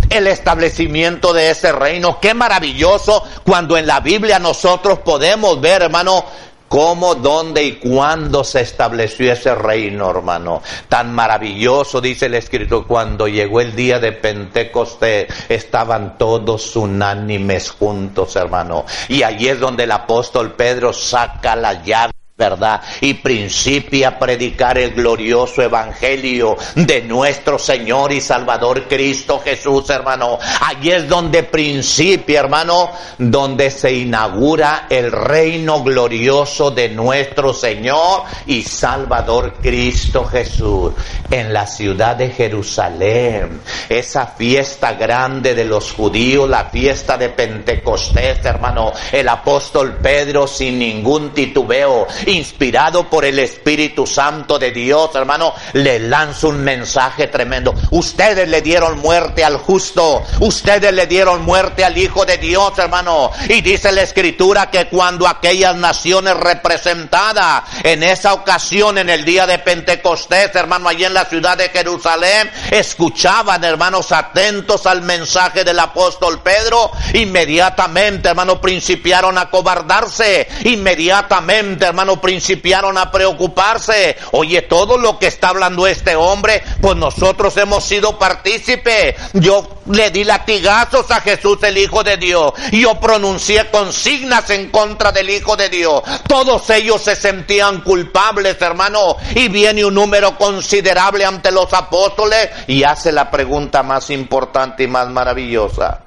el establecimiento de ese reino. Qué maravilloso cuando en la Biblia nosotros podemos ver, hermano, cómo, dónde y cuándo se estableció ese reino, hermano. Tan maravilloso, dice el Escrito, cuando llegó el día de Pentecostés, estaban todos unánimes juntos, hermano. Y allí es donde el apóstol Pedro saca la llave ¿verdad? Y principia a predicar el glorioso evangelio de nuestro Señor y Salvador Cristo Jesús, hermano. Allí es donde principia, hermano, donde se inaugura el reino glorioso de nuestro Señor y Salvador Cristo Jesús en la ciudad de Jerusalén. Esa fiesta grande de los judíos, la fiesta de Pentecostés, hermano. El apóstol Pedro sin ningún titubeo inspirado por el Espíritu Santo de Dios, hermano, le lanza un mensaje tremendo. Ustedes le dieron muerte al justo, ustedes le dieron muerte al Hijo de Dios, hermano. Y dice la Escritura que cuando aquellas naciones representadas en esa ocasión, en el día de Pentecostés, hermano, allí en la ciudad de Jerusalén, escuchaban, hermanos, atentos al mensaje del apóstol Pedro, inmediatamente, hermano, principiaron a cobardarse, inmediatamente, hermano, principiaron a preocuparse. Oye, todo lo que está hablando este hombre, pues nosotros hemos sido partícipes. Yo le di latigazos a Jesús, el Hijo de Dios. Yo pronuncié consignas en contra del Hijo de Dios. Todos ellos se sentían culpables, hermano. Y viene un número considerable ante los apóstoles y hace la pregunta más importante y más maravillosa.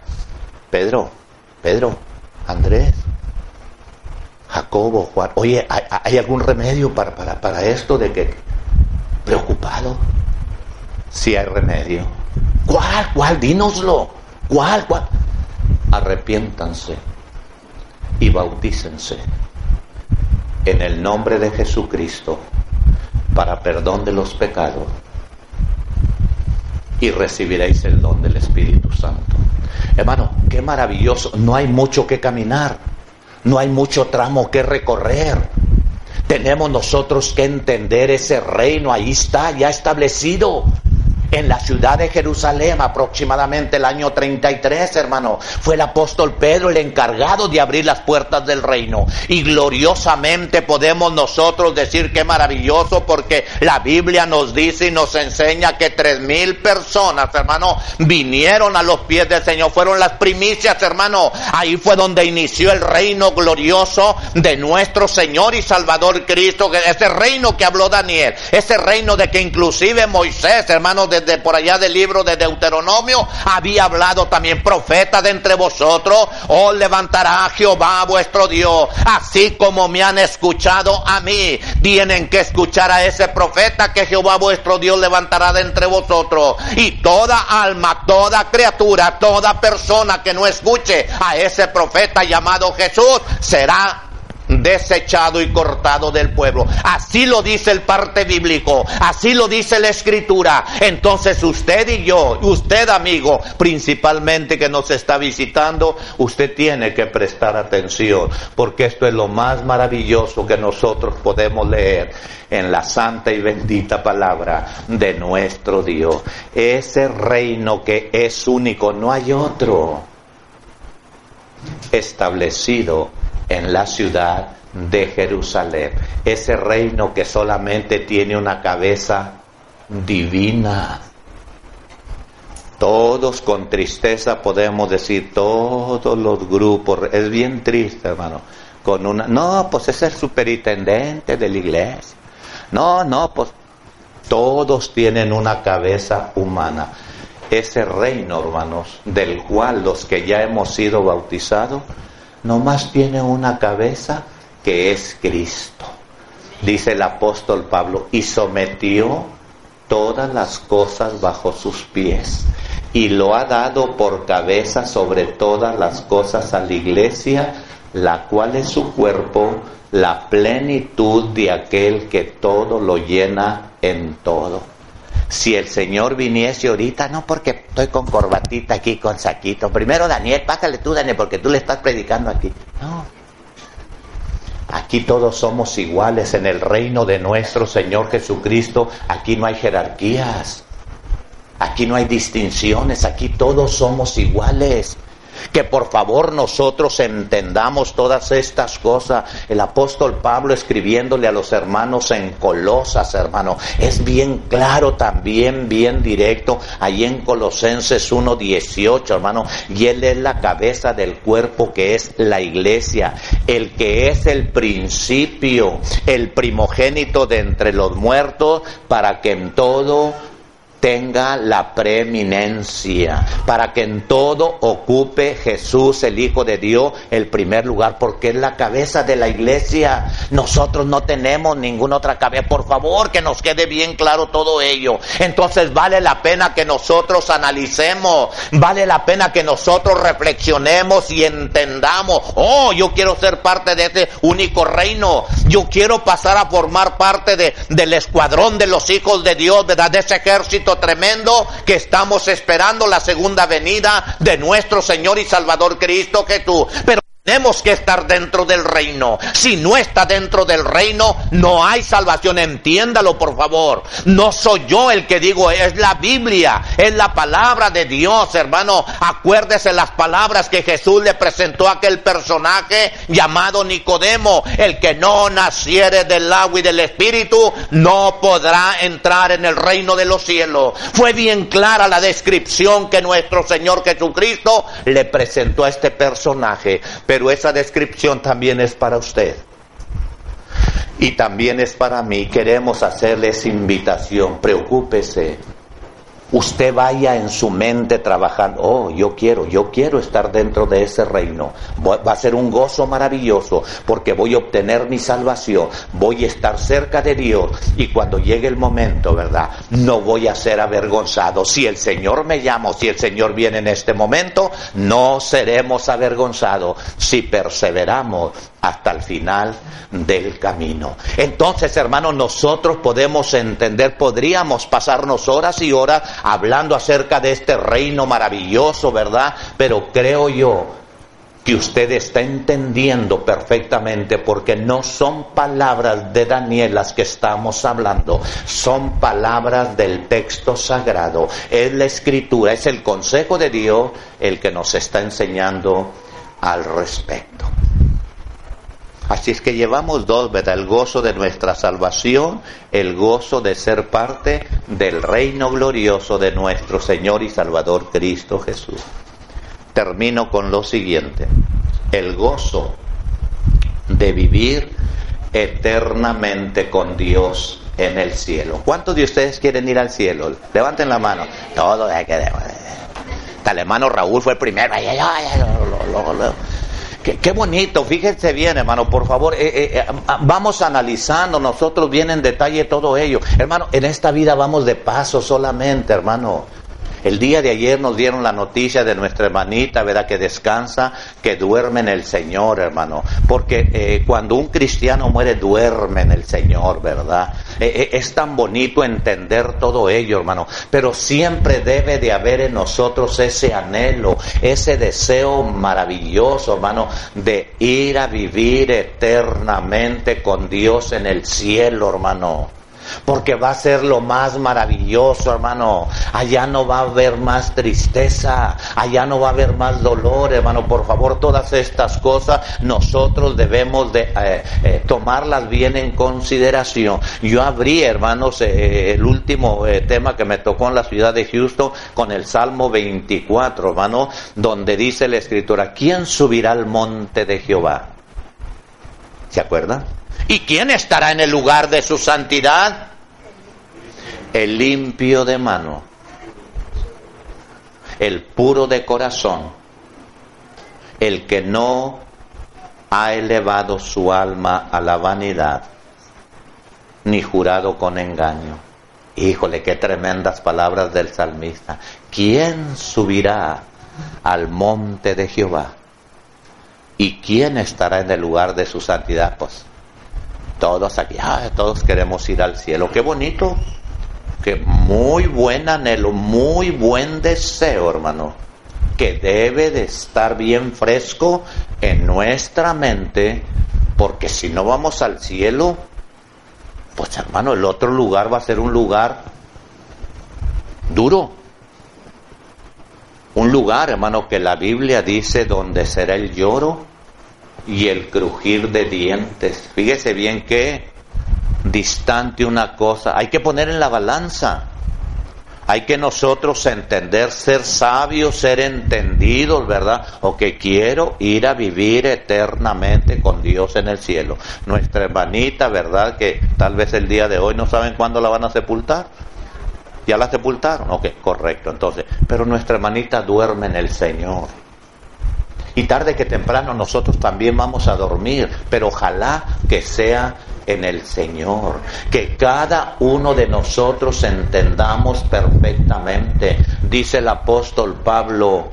Pedro, Pedro, Andrés, Jacobo, Juan, oye, ¿hay, algún remedio para, para, para esto de que preocupado? Si hay remedio. ¿Cuál? ¿Cuál? Dínoslo. ¿Cuál? ¿Cuál? Arrepiéntanse y bautícense en el nombre de Jesucristo para perdón de los pecados y recibiréis el don del Espíritu Santo. Hermano, qué maravilloso. No hay mucho que caminar. No hay mucho tramo que recorrer. Tenemos nosotros que entender ese reino. Ahí está, ya establecido en la ciudad de Jerusalén, aproximadamente el año 33, hermano, fue el apóstol Pedro el encargado de abrir las puertas del reino. Y gloriosamente podemos nosotros decir que maravilloso porque la Biblia nos dice y nos enseña que tres mil personas, hermano, vinieron a los pies del Señor. Fueron las primicias, hermano. Ahí fue donde inició el reino glorioso de nuestro Señor y Salvador Cristo. Ese reino que habló Daniel. Ese reino de que inclusive Moisés, hermano, desde por allá del libro de Deuteronomio, había hablado también profeta de entre vosotros, os levantará Jehová vuestro Dios, así como me han escuchado a mí, tienen que escuchar a ese profeta que Jehová vuestro Dios levantará de entre vosotros. Y toda alma, toda criatura, toda persona que no escuche a ese profeta llamado Jesús será desechado y cortado del pueblo. Así lo dice el parte bíblico, así lo dice la escritura. Entonces usted y yo, usted amigo, principalmente que nos está visitando, usted tiene que prestar atención, porque esto es lo más maravilloso que nosotros podemos leer en la santa y bendita palabra de nuestro Dios. Ese reino que es único, no hay otro, establecido en la ciudad de Jerusalén. Ese reino que solamente tiene una cabeza divina. Todos con tristeza podemos decir, todos los grupos, es bien triste hermano, con una, no, pues es el superintendente de la iglesia. No, no, pues todos tienen una cabeza humana. Ese reino, hermanos, del cual los que ya hemos sido bautizados, nomás tiene una cabeza que es Cristo. Dice el apóstol Pablo, y sometió todas las cosas bajo sus pies y lo ha dado por cabeza sobre todas las cosas a la iglesia, la cual es su cuerpo, la plenitud de aquel que todo lo llena en todo si el Señor viniese ahorita, no porque estoy con corbatita aquí, con saquito. Primero, Daniel, pásale tú, Daniel, porque tú le estás predicando aquí. No. Aquí todos somos iguales en el reino de nuestro Señor Jesucristo. Aquí no hay jerarquías. Aquí no hay distinciones. Aquí todos somos iguales que por favor nosotros entendamos todas estas cosas. El apóstol Pablo escribiéndole a los hermanos en Colosas, hermano, es bien claro también, bien directo, ahí en Colosenses 1.18, hermano, y él es la cabeza del cuerpo que es la iglesia, el que es el principio, el primogénito de entre los muertos, para que en todo tenga la preeminencia, para que en todo ocupe Jesús, el Hijo de Dios, el primer lugar, porque es la cabeza de la iglesia. Nosotros no tenemos ninguna otra cabeza. Por favor, que nos quede bien claro todo ello. Entonces vale la pena que nosotros analicemos, vale la pena que nosotros reflexionemos y entendamos, oh, yo quiero ser parte de este único reino, yo quiero pasar a formar parte de, del escuadrón de los hijos de Dios, ¿verdad? De ese ejército tremendo que estamos esperando la segunda venida de nuestro Señor y Salvador Cristo Jesús. Pero tenemos que estar dentro del reino. Si no está dentro del reino, no hay salvación. Entiéndalo, por favor. No soy yo el que digo, es la Biblia, es la palabra de Dios, hermano. Acuérdese las palabras que Jesús le presentó a aquel personaje llamado Nicodemo. El que no naciere del agua y del espíritu no podrá entrar en el reino de los cielos. Fue bien clara la descripción que nuestro Señor Jesucristo le presentó a este personaje esa descripción también es para usted. Y también es para mí. Queremos hacerles invitación. Preocúpese usted vaya en su mente trabajando, oh, yo quiero, yo quiero estar dentro de ese reino. Va a ser un gozo maravilloso porque voy a obtener mi salvación, voy a estar cerca de Dios y cuando llegue el momento, ¿verdad? No voy a ser avergonzado. Si el Señor me llama, si el Señor viene en este momento, no seremos avergonzados si perseveramos hasta el final del camino. Entonces, hermanos, nosotros podemos entender, podríamos pasarnos horas y horas hablando acerca de este reino maravilloso, ¿verdad? Pero creo yo que usted está entendiendo perfectamente porque no son palabras de Daniel las que estamos hablando, son palabras del texto sagrado, es la escritura, es el consejo de Dios el que nos está enseñando al respecto. Así es que llevamos dos, ¿verdad? El gozo de nuestra salvación, el gozo de ser parte del reino glorioso de nuestro Señor y Salvador Cristo Jesús. Termino con lo siguiente, el gozo de vivir eternamente con Dios en el cielo. ¿Cuántos de ustedes quieren ir al cielo? Levanten la mano. Todo hay que... El hermano Raúl fue el primero. Qué, bonito, fíjense bien, hermano, por favor, eh, eh, eh, vamos analizando nosotros bien en detalle todo ello. Hermano, en esta vida vamos de paso solamente, hermano. El día de ayer nos dieron la noticia de nuestra hermanita, ¿verdad? Que descansa, que duerme en el Señor, hermano. Porque eh, cuando un cristiano muere, duerme en el Señor, ¿verdad? Eh, eh, es tan bonito entender todo ello, hermano. Pero siempre debe de haber en nosotros ese anhelo, ese deseo maravilloso, hermano, de ir a vivir eternamente con Dios en el cielo, hermano porque va a ser lo más maravilloso, hermano. Allá no va a haber más tristeza, allá no va a haber más dolor, hermano. Por favor, todas estas cosas nosotros debemos de eh, eh, tomarlas bien en consideración. Yo abrí, hermanos, eh, el último tema que me tocó en la ciudad de Houston con el Salmo 24, hermano, donde dice la escritura, ¿quién subirá al monte de Jehová? ¿Se acuerdan? ¿Y quién estará en el lugar de su santidad? El limpio de mano, el puro de corazón, el que no ha elevado su alma a la vanidad, ni jurado con engaño. Híjole, qué tremendas palabras del salmista. ¿Quién subirá al monte de Jehová? ¿Y quién estará en el lugar de su santidad? Pues todos aquí, todos queremos ir al cielo. Qué bonito, que muy buen anhelo, muy buen deseo, hermano, que debe de estar bien fresco en nuestra mente, porque si no vamos al cielo, pues hermano, el otro lugar va a ser un lugar duro. Un lugar, hermano, que la Biblia dice donde será el lloro y el crujir de dientes. Fíjese bien que distante una cosa, hay que poner en la balanza. Hay que nosotros entender, ser sabios, ser entendidos, ¿verdad? O que quiero ir a vivir eternamente con Dios en el cielo. Nuestra hermanita, ¿verdad? Que tal vez el día de hoy no saben cuándo la van a sepultar. ¿Ya la sepultaron? Ok, correcto. Entonces, pero nuestra hermanita duerme en el Señor. Y tarde que temprano nosotros también vamos a dormir, pero ojalá que sea en el Señor. Que cada uno de nosotros entendamos perfectamente. Dice el apóstol Pablo,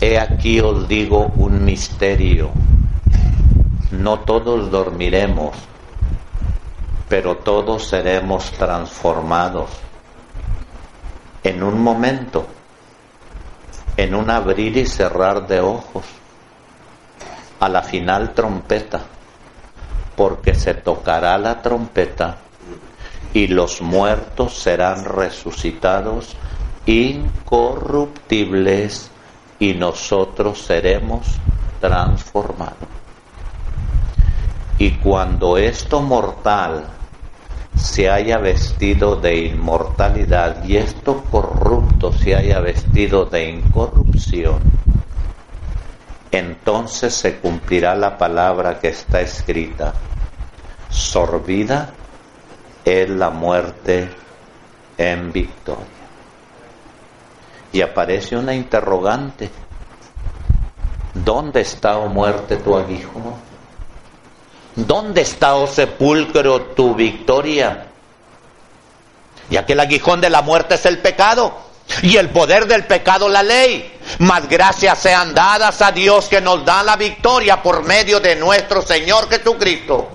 he aquí os digo un misterio. No todos dormiremos, pero todos seremos transformados en un momento, en un abrir y cerrar de ojos, a la final trompeta, porque se tocará la trompeta y los muertos serán resucitados incorruptibles y nosotros seremos transformados. Y cuando esto mortal se haya vestido de inmortalidad y esto corrupto se haya vestido de incorrupción, entonces se cumplirá la palabra que está escrita. Sorbida es la muerte en victoria. Y aparece una interrogante. ¿Dónde está, o muerte, tu aguijón? ¿Dónde está, oh sepulcro, tu victoria? Ya que el aguijón de la muerte es el pecado y el poder del pecado la ley. Mas gracias sean dadas a Dios que nos da la victoria por medio de nuestro Señor Jesucristo.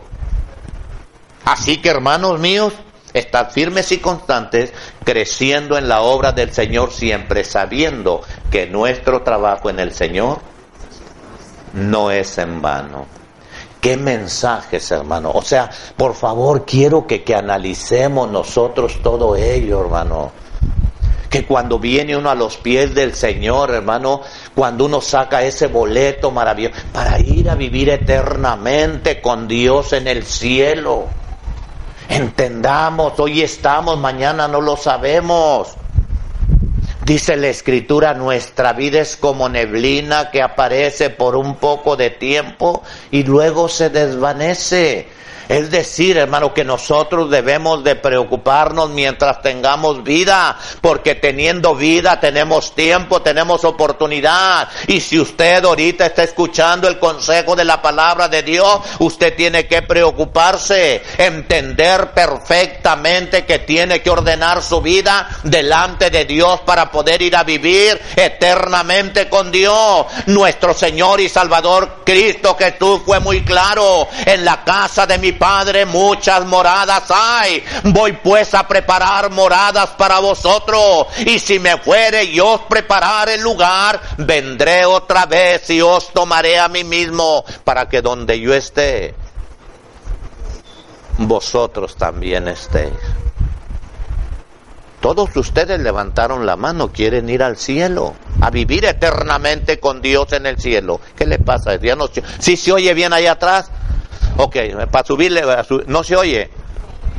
Así que hermanos míos, estad firmes y constantes, creciendo en la obra del Señor siempre, sabiendo que nuestro trabajo en el Señor no es en vano. Qué mensajes, hermano. O sea, por favor, quiero que, que analicemos nosotros todo ello, hermano. Que cuando viene uno a los pies del Señor, hermano, cuando uno saca ese boleto maravilloso para ir a vivir eternamente con Dios en el cielo. Entendamos, hoy estamos, mañana no lo sabemos. Dice la escritura, nuestra vida es como neblina que aparece por un poco de tiempo y luego se desvanece. Es decir, hermano, que nosotros debemos de preocuparnos mientras tengamos vida, porque teniendo vida tenemos tiempo, tenemos oportunidad. Y si usted ahorita está escuchando el consejo de la palabra de Dios, usted tiene que preocuparse, entender perfectamente que tiene que ordenar su vida delante de Dios para poder ir a vivir eternamente con Dios. Nuestro Señor y Salvador Cristo Jesús fue muy claro en la casa de mi Padre, muchas moradas hay. Voy pues a preparar moradas para vosotros. Y si me fuere y os preparar el lugar, vendré otra vez y os tomaré a mí mismo para que donde yo esté, vosotros también estéis. Todos ustedes levantaron la mano, quieren ir al cielo, a vivir eternamente con Dios en el cielo. ¿Qué le pasa? si se oye bien allá atrás, Ok, para subirle, no se oye.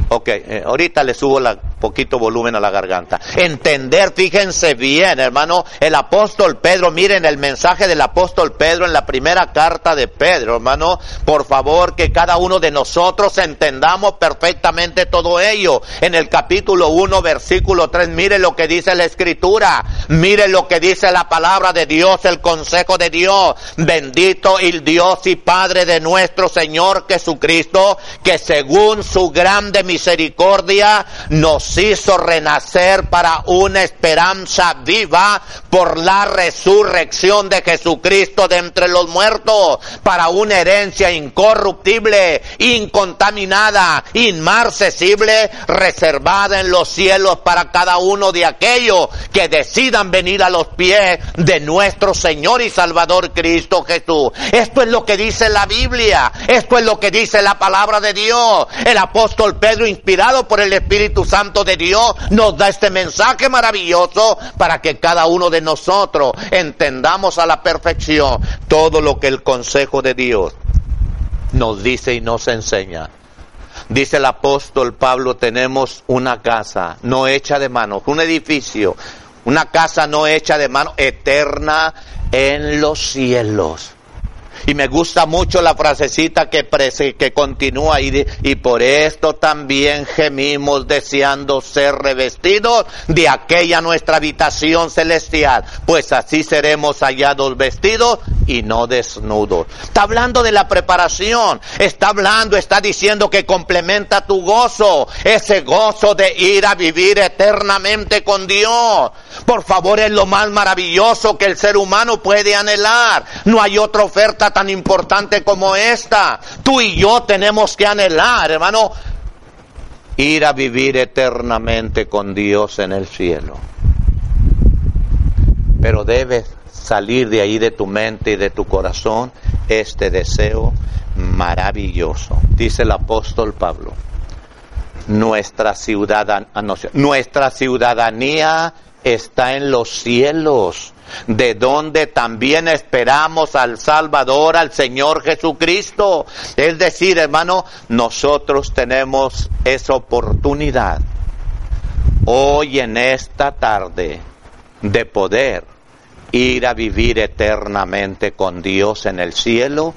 Ok, eh, ahorita le subo la poquito volumen a la garganta. Entender, fíjense bien, hermano, el apóstol Pedro, miren el mensaje del apóstol Pedro en la primera carta de Pedro, hermano, por favor que cada uno de nosotros entendamos perfectamente todo ello. En el capítulo 1, versículo 3, mire lo que dice la escritura, mire lo que dice la palabra de Dios, el consejo de Dios. Bendito el Dios y Padre de nuestro Señor Jesucristo, que según su grande misericordia nos hizo renacer para una esperanza viva por la resurrección de Jesucristo de entre los muertos, para una herencia incorruptible, incontaminada, inmarcesible, reservada en los cielos para cada uno de aquellos que decidan venir a los pies de nuestro Señor y Salvador Cristo Jesús. Esto es lo que dice la Biblia, esto es lo que dice la palabra de Dios. El apóstol Pedro, inspirado por el Espíritu Santo, de Dios nos da este mensaje maravilloso para que cada uno de nosotros entendamos a la perfección todo lo que el consejo de Dios nos dice y nos enseña. Dice el apóstol Pablo, tenemos una casa no hecha de manos, un edificio, una casa no hecha de manos, eterna en los cielos. Y me gusta mucho la frasecita que, que continúa y, y por esto también gemimos deseando ser revestidos de aquella nuestra habitación celestial, pues así seremos hallados vestidos y no desnudos. Está hablando de la preparación, está hablando, está diciendo que complementa tu gozo, ese gozo de ir a vivir eternamente con Dios. Por favor, es lo más maravilloso que el ser humano puede anhelar. No hay otra oferta tan importante como esta. Tú y yo tenemos que anhelar, hermano, ir a vivir eternamente con Dios en el cielo. Pero debes salir de ahí de tu mente y de tu corazón este deseo maravilloso. Dice el apóstol Pablo, nuestra, nuestra ciudadanía está en los cielos de donde también esperamos al Salvador, al Señor Jesucristo. Es decir, hermano, nosotros tenemos esa oportunidad hoy en esta tarde de poder ir a vivir eternamente con Dios en el cielo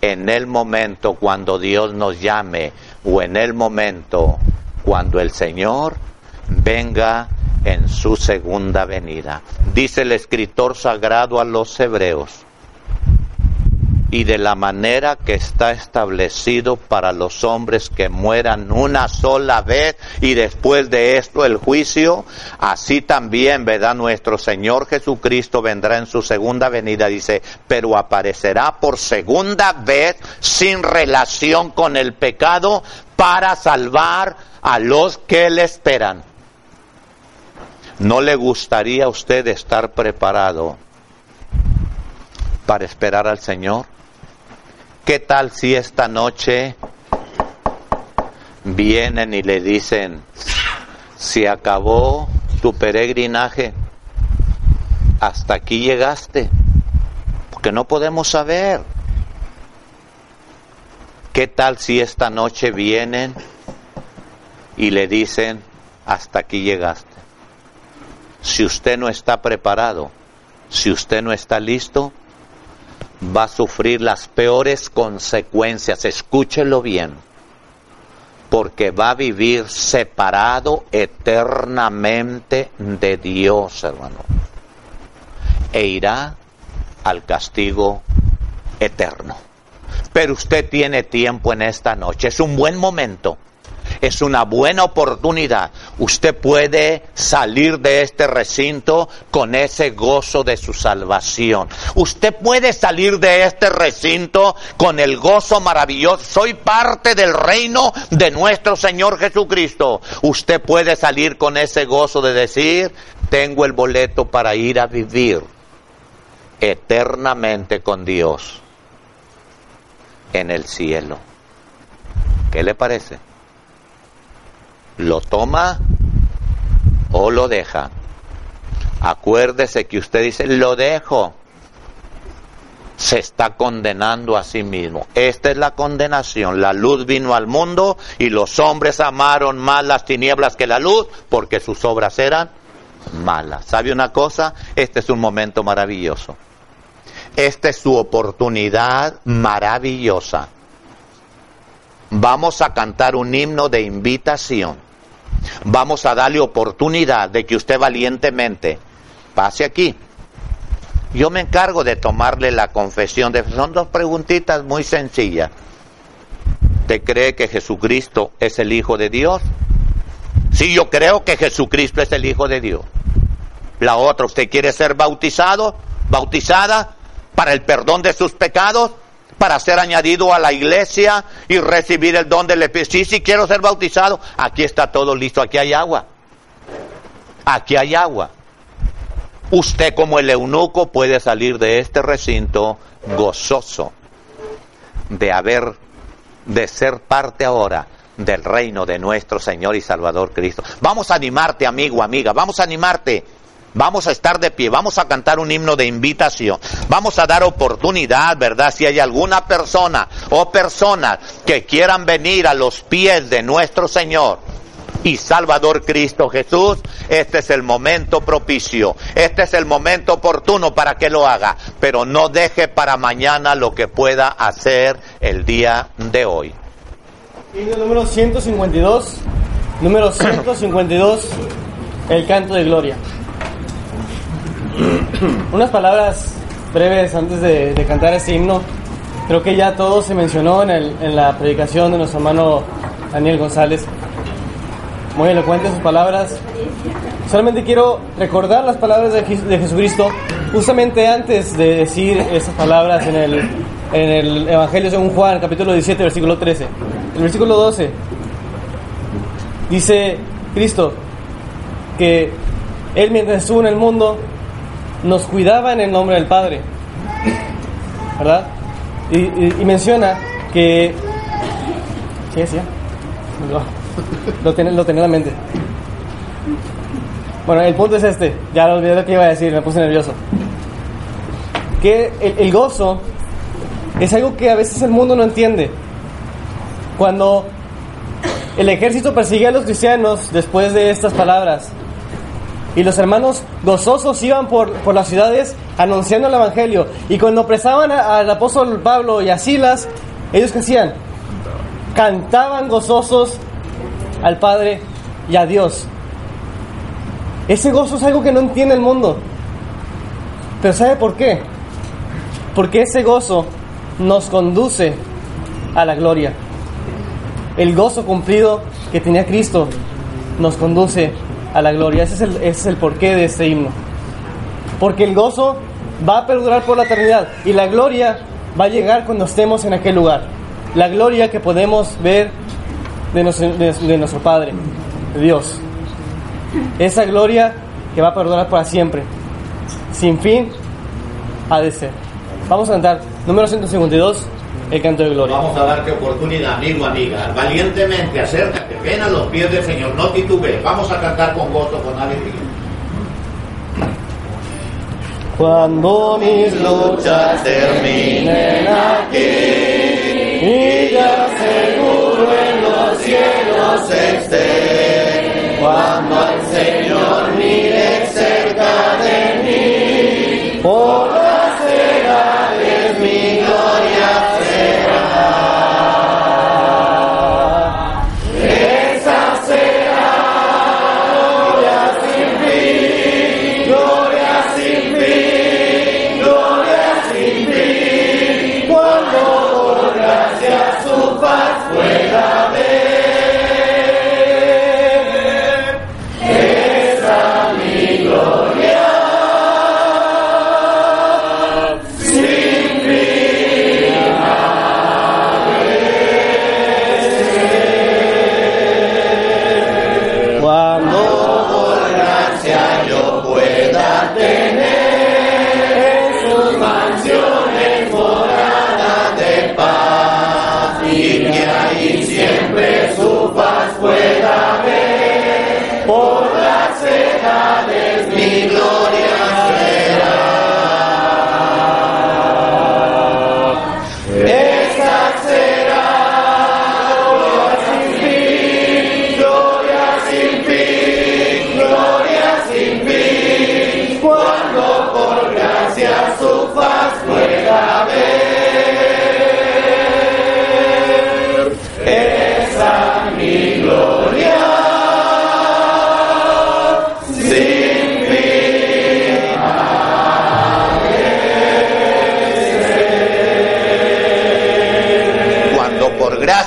en el momento cuando Dios nos llame o en el momento cuando el Señor venga en su segunda venida. Dice el escritor sagrado a los hebreos, y de la manera que está establecido para los hombres que mueran una sola vez y después de esto el juicio, así también, ¿verdad? Nuestro Señor Jesucristo vendrá en su segunda venida, dice, pero aparecerá por segunda vez sin relación con el pecado para salvar a los que le esperan. ¿No le gustaría a usted estar preparado para esperar al Señor? ¿Qué tal si esta noche vienen y le dicen, se acabó tu peregrinaje, hasta aquí llegaste? Porque no podemos saber. ¿Qué tal si esta noche vienen y le dicen, hasta aquí llegaste? Si usted no está preparado, si usted no está listo, va a sufrir las peores consecuencias. Escúchelo bien. Porque va a vivir separado eternamente de Dios, hermano. E irá al castigo eterno. Pero usted tiene tiempo en esta noche. Es un buen momento es una buena oportunidad. Usted puede salir de este recinto con ese gozo de su salvación. Usted puede salir de este recinto con el gozo maravilloso. Soy parte del reino de nuestro Señor Jesucristo. Usted puede salir con ese gozo de decir, tengo el boleto para ir a vivir eternamente con Dios en el cielo. ¿Qué le parece? Lo toma o lo deja. Acuérdese que usted dice, lo dejo. Se está condenando a sí mismo. Esta es la condenación. La luz vino al mundo y los hombres amaron más las tinieblas que la luz porque sus obras eran malas. ¿Sabe una cosa? Este es un momento maravilloso. Esta es su oportunidad maravillosa. Vamos a cantar un himno de invitación Vamos a darle oportunidad de que usted valientemente pase aquí. Yo me encargo de tomarle la confesión de son dos preguntitas muy sencillas. ¿Te cree que Jesucristo es el Hijo de Dios? Sí, yo creo que Jesucristo es el Hijo de Dios. La otra, ¿usted quiere ser bautizado? ¿Bautizada? ¿Para el perdón de sus pecados? Para ser añadido a la iglesia y recibir el don del Espíritu. Sí, sí, quiero ser bautizado. Aquí está todo listo, aquí hay agua. Aquí hay agua. Usted como el eunuco puede salir de este recinto gozoso de haber, de ser parte ahora del reino de nuestro Señor y Salvador Cristo. Vamos a animarte, amigo, amiga, vamos a animarte Vamos a estar de pie, vamos a cantar un himno de invitación, vamos a dar oportunidad, ¿verdad? Si hay alguna persona o personas que quieran venir a los pies de nuestro Señor y Salvador Cristo Jesús, este es el momento propicio, este es el momento oportuno para que lo haga, pero no deje para mañana lo que pueda hacer el día de hoy. Himno número 152, número 152, el canto de gloria. (coughs) Unas palabras breves antes de, de cantar este himno. Creo que ya todo se mencionó en, el- en la predicación de nuestro hermano Daniel González. Muy elocuentes sus palabras. Solamente quiero recordar las palabras de, de Jesucristo justamente antes de decir esas palabras en el, en el Evangelio según Juan, capítulo 17, versículo 13. El versículo 12 dice Cristo que Él mientras estuvo en el mundo nos cuidaba en el nombre del Padre. ¿Verdad? Y, menciona que... ¿Qué decía? Lo, lo, tenía, lo en la mente. Bueno, el punto es este. Ya lo olvidé lo que iba a decir, me puse nervioso. Que el, el gozo es algo que a veces el mundo no entiende. Cuando el ejército persigue a los cristianos después de estas palabras, y los hermanos gozosos iban por, por las ciudades anunciando el Evangelio. Y cuando apresaban a- al apóstol Pablo y a Silas, ellos qué hacían? Cantaban gozosos al Padre y a Dios. Ese gozo es algo que no entiende el mundo. Pero ¿sabe por qué? Porque ese gozo nos conduce a la gloria. El gozo cumplido que tenía Cristo nos conduce a la gloria. Ese es el, es el porqué de este himno. Porque el gozo va a perdurar por la eternidad y la gloria va a llegar cuando estemos en aquel lugar. La gloria que podemos ver de nuestro, de- nuestro Padre, Dios. Esa gloria que va a perdurar para siempre. Sin fin ha de ser. Vamos a cantar número 152, el canto de gloria. Vamos a darte oportunidad, amigo, amiga. Valientemente acércate, ven a los pies del Señor, no titubees. Vamos a cantar con gozo, con alegría. Cuando mis Luchas terminen y ya seguro en los cielos esté,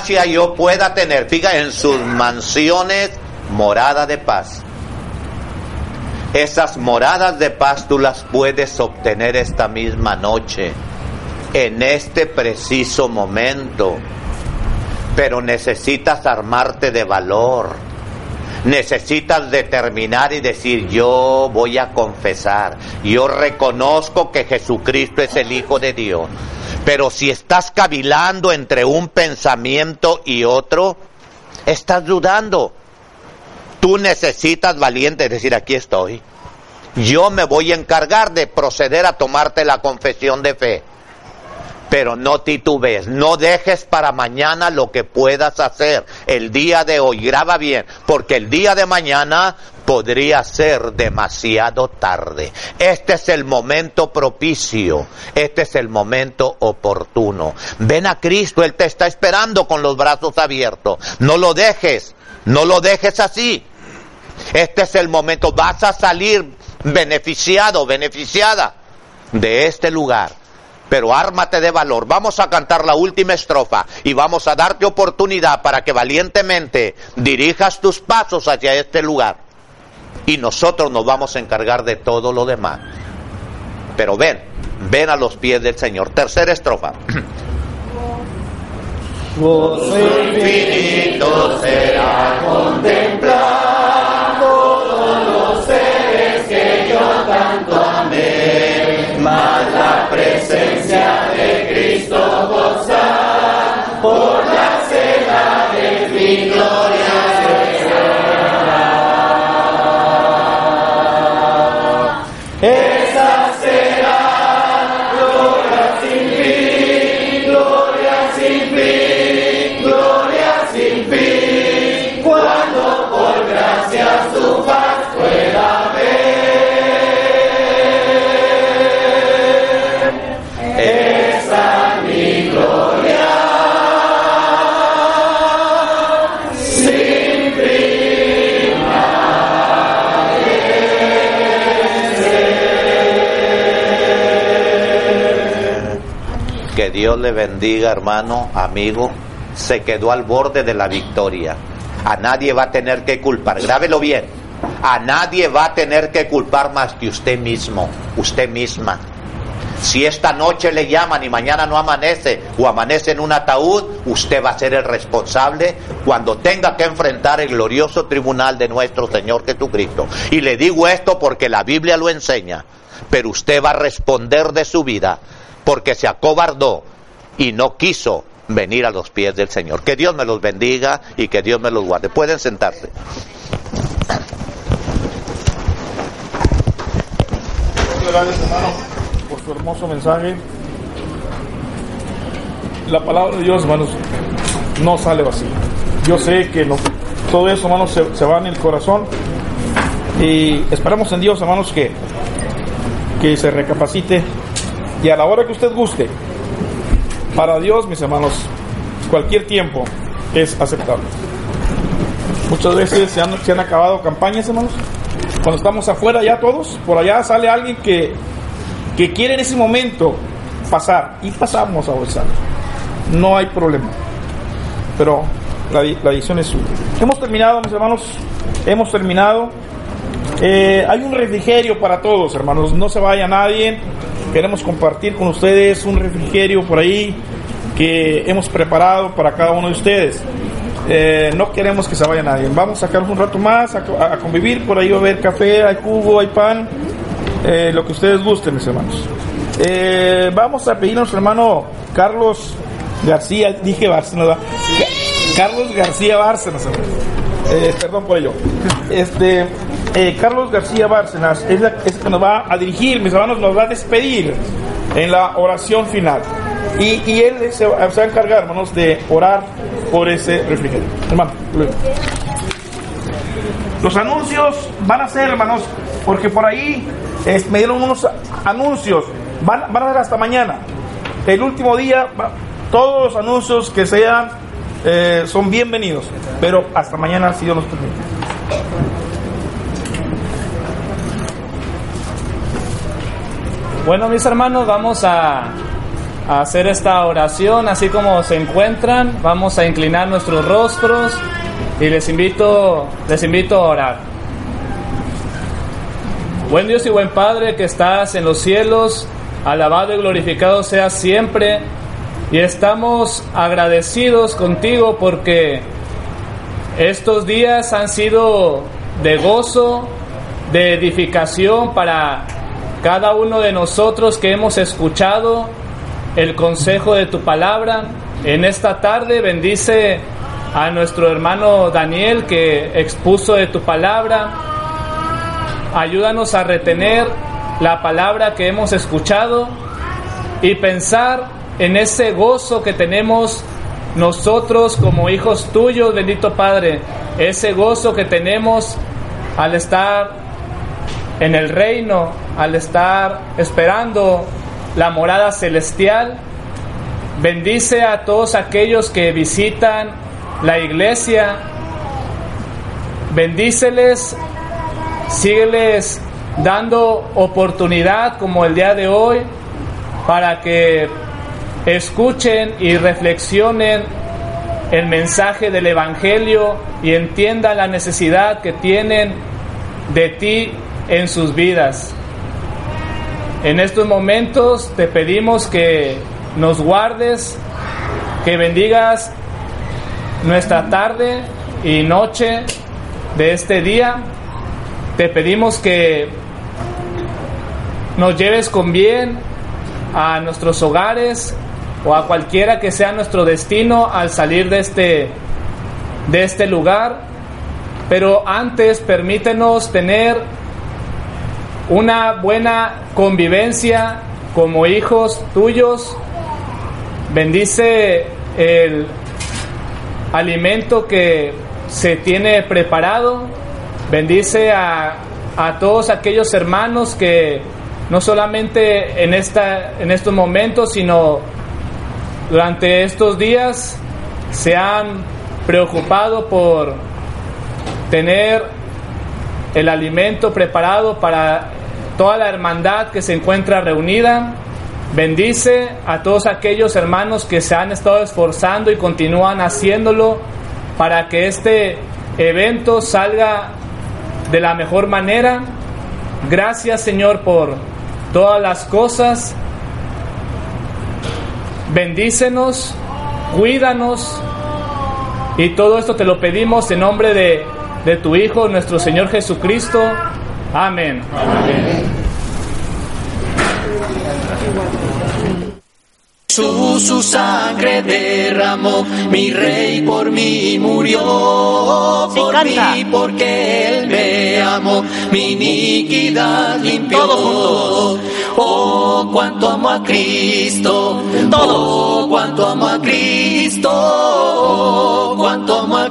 yo pueda tener, fija, en sus mansiones morada de paz. Esas moradas de paz tú las puedes obtener esta misma noche, en este preciso momento. Pero necesitas armarte de valor. Necesitas determinar y decir, yo voy a confesar, yo reconozco que Jesucristo es el Hijo de Dios. Pero si estás cavilando entre un pensamiento y otro, estás dudando. Tú necesitas valiente decir, aquí estoy. Yo me voy a encargar de proceder a tomarte la confesión de fe. Pero no titubees, no dejes para mañana lo que puedas hacer el día de hoy, graba bien, porque el día de mañana podría ser demasiado tarde. Este es el momento propicio, este es el momento oportuno. Ven a Cristo, Él te está esperando con los brazos abiertos. No lo dejes, no lo dejes así. Este es el momento, vas a salir beneficiado, beneficiada de este lugar pero ármate de valor. Vamos a cantar la última estrofa y vamos a darte oportunidad para que valientemente dirijas tus pasos hacia este lugar. Y nosotros nos vamos a encargar de todo lo demás. Pero ven, ven a los pies del Señor. Tercera estrofa. (clears throat) infinito será contemplar Dios le bendiga, hermano, amigo. Se quedó al borde de la victoria. A nadie va a tener que culpar. Grábelo bien. A nadie va a tener que culpar más que usted mismo, usted misma. Si esta noche le llaman y mañana no amanece o amanece en un ataúd, usted va a ser el responsable cuando tenga que enfrentar el glorioso tribunal de nuestro Señor Jesucristo. Y le digo esto porque la Biblia lo enseña, pero usted va a responder de su vida porque se acobardó y no quiso venir a los pies del Señor. Que Dios me los bendiga y que Dios me los guarde. Pueden sentarse. Gracias, hermano, por su hermoso mensaje. La palabra de Dios, hermanos, no sale vacía. Yo sé que todo eso, hermanos, se, se va en el corazón. Y esperamos en Dios, hermanos, que, que se recapacite. Y a la hora que usted guste, para Dios, mis hermanos, cualquier tiempo es aceptable. Muchas veces se han, acabado campañas, hermanos. Cuando estamos afuera ya todos, por allá sale alguien que, que quiere en ese momento pasar. Y pasamos a bolsar. No hay problema. Pero la, la decisión es suya. Hemos terminado, mis hermanos. Hemos terminado. Eh, hay un refrigerio para todos, hermanos. No se vaya nadie. Queremos compartir con ustedes un refrigerio por ahí que hemos preparado para cada uno de ustedes. Eh, no queremos que se vaya nadie. Vamos a sacarnos un rato más a, convivir. Por ahí va a haber café, hay jugo, hay pan. eh, lo que ustedes gusten, mis hermanos. Eh, vamos a pedir a nuestro hermano Carlos García, dije Bárcenas, Carlos García Bárcenas, perdón por ello. Este, Carlos García Bárcenas es, la- es nos va a dirigir, mis hermanos, nos va a despedir en la oración final. Y, él se va, a encargar, hermanos, de orar por ese refrigerio. Hermano. Los anuncios van a ser, hermanos, porque por ahí me dieron unos anuncios. Van, a ser hasta mañana. El último día, todos los anuncios que sean eh, son bienvenidos. Pero hasta mañana, si Dios nos permite. Bueno, mis hermanos, vamos a, hacer esta oración así como se encuentran. Vamos a inclinar nuestros rostros y les invito, les invito a orar. Buen Dios y buen Padre que estás en los cielos, alabado y glorificado seas siempre. Y estamos agradecidos contigo porque estos días han sido de gozo, de edificación para cada uno de nosotros que hemos escuchado el consejo de tu palabra. En esta tarde bendice a nuestro hermano Daniel que expuso de tu palabra. Ayúdanos a retener la palabra que hemos escuchado y pensar en ese gozo que tenemos nosotros como hijos tuyos, bendito Padre, ese gozo que tenemos al estar en el reino, al estar esperando la morada celestial. Bendice a todos aquellos que visitan la iglesia. Bendíceles, sígueles dando oportunidad como el día de hoy para que escuchen y reflexionen el mensaje del Evangelio y entiendan la necesidad que tienen de ti en sus vidas. En estos momentos te pedimos que nos guardes, que bendigas nuestra tarde y noche de este día. Te pedimos que nos lleves con bien a nuestros hogares o a cualquiera que sea nuestro destino al salir de este de este lugar. Pero antes permítenos tener una buena convivencia como hijos tuyos. Bendice el alimento que se tiene preparado. Bendice a, a todos aquellos hermanos que no solamente en, esta, en estos momentos, sino durante estos días se han preocupado por tener el alimento preparado para toda la hermandad que se encuentra reunida. Bendice a todos aquellos hermanos que se han estado esforzando y continúan haciéndolo para que este evento salga de la mejor manera. Gracias Señor por todas las cosas. Bendícenos, cuídanos y todo esto te lo pedimos en nombre de, de tu Hijo, nuestro Señor Jesucristo. Amén. Jesús su sangre derramó, mi rey por mí murió, por mí porque él me amó, mi iniquidad limpió. Oh, cuánto amo a Cristo, oh, cuánto amo a Cristo, oh, cuánto amo a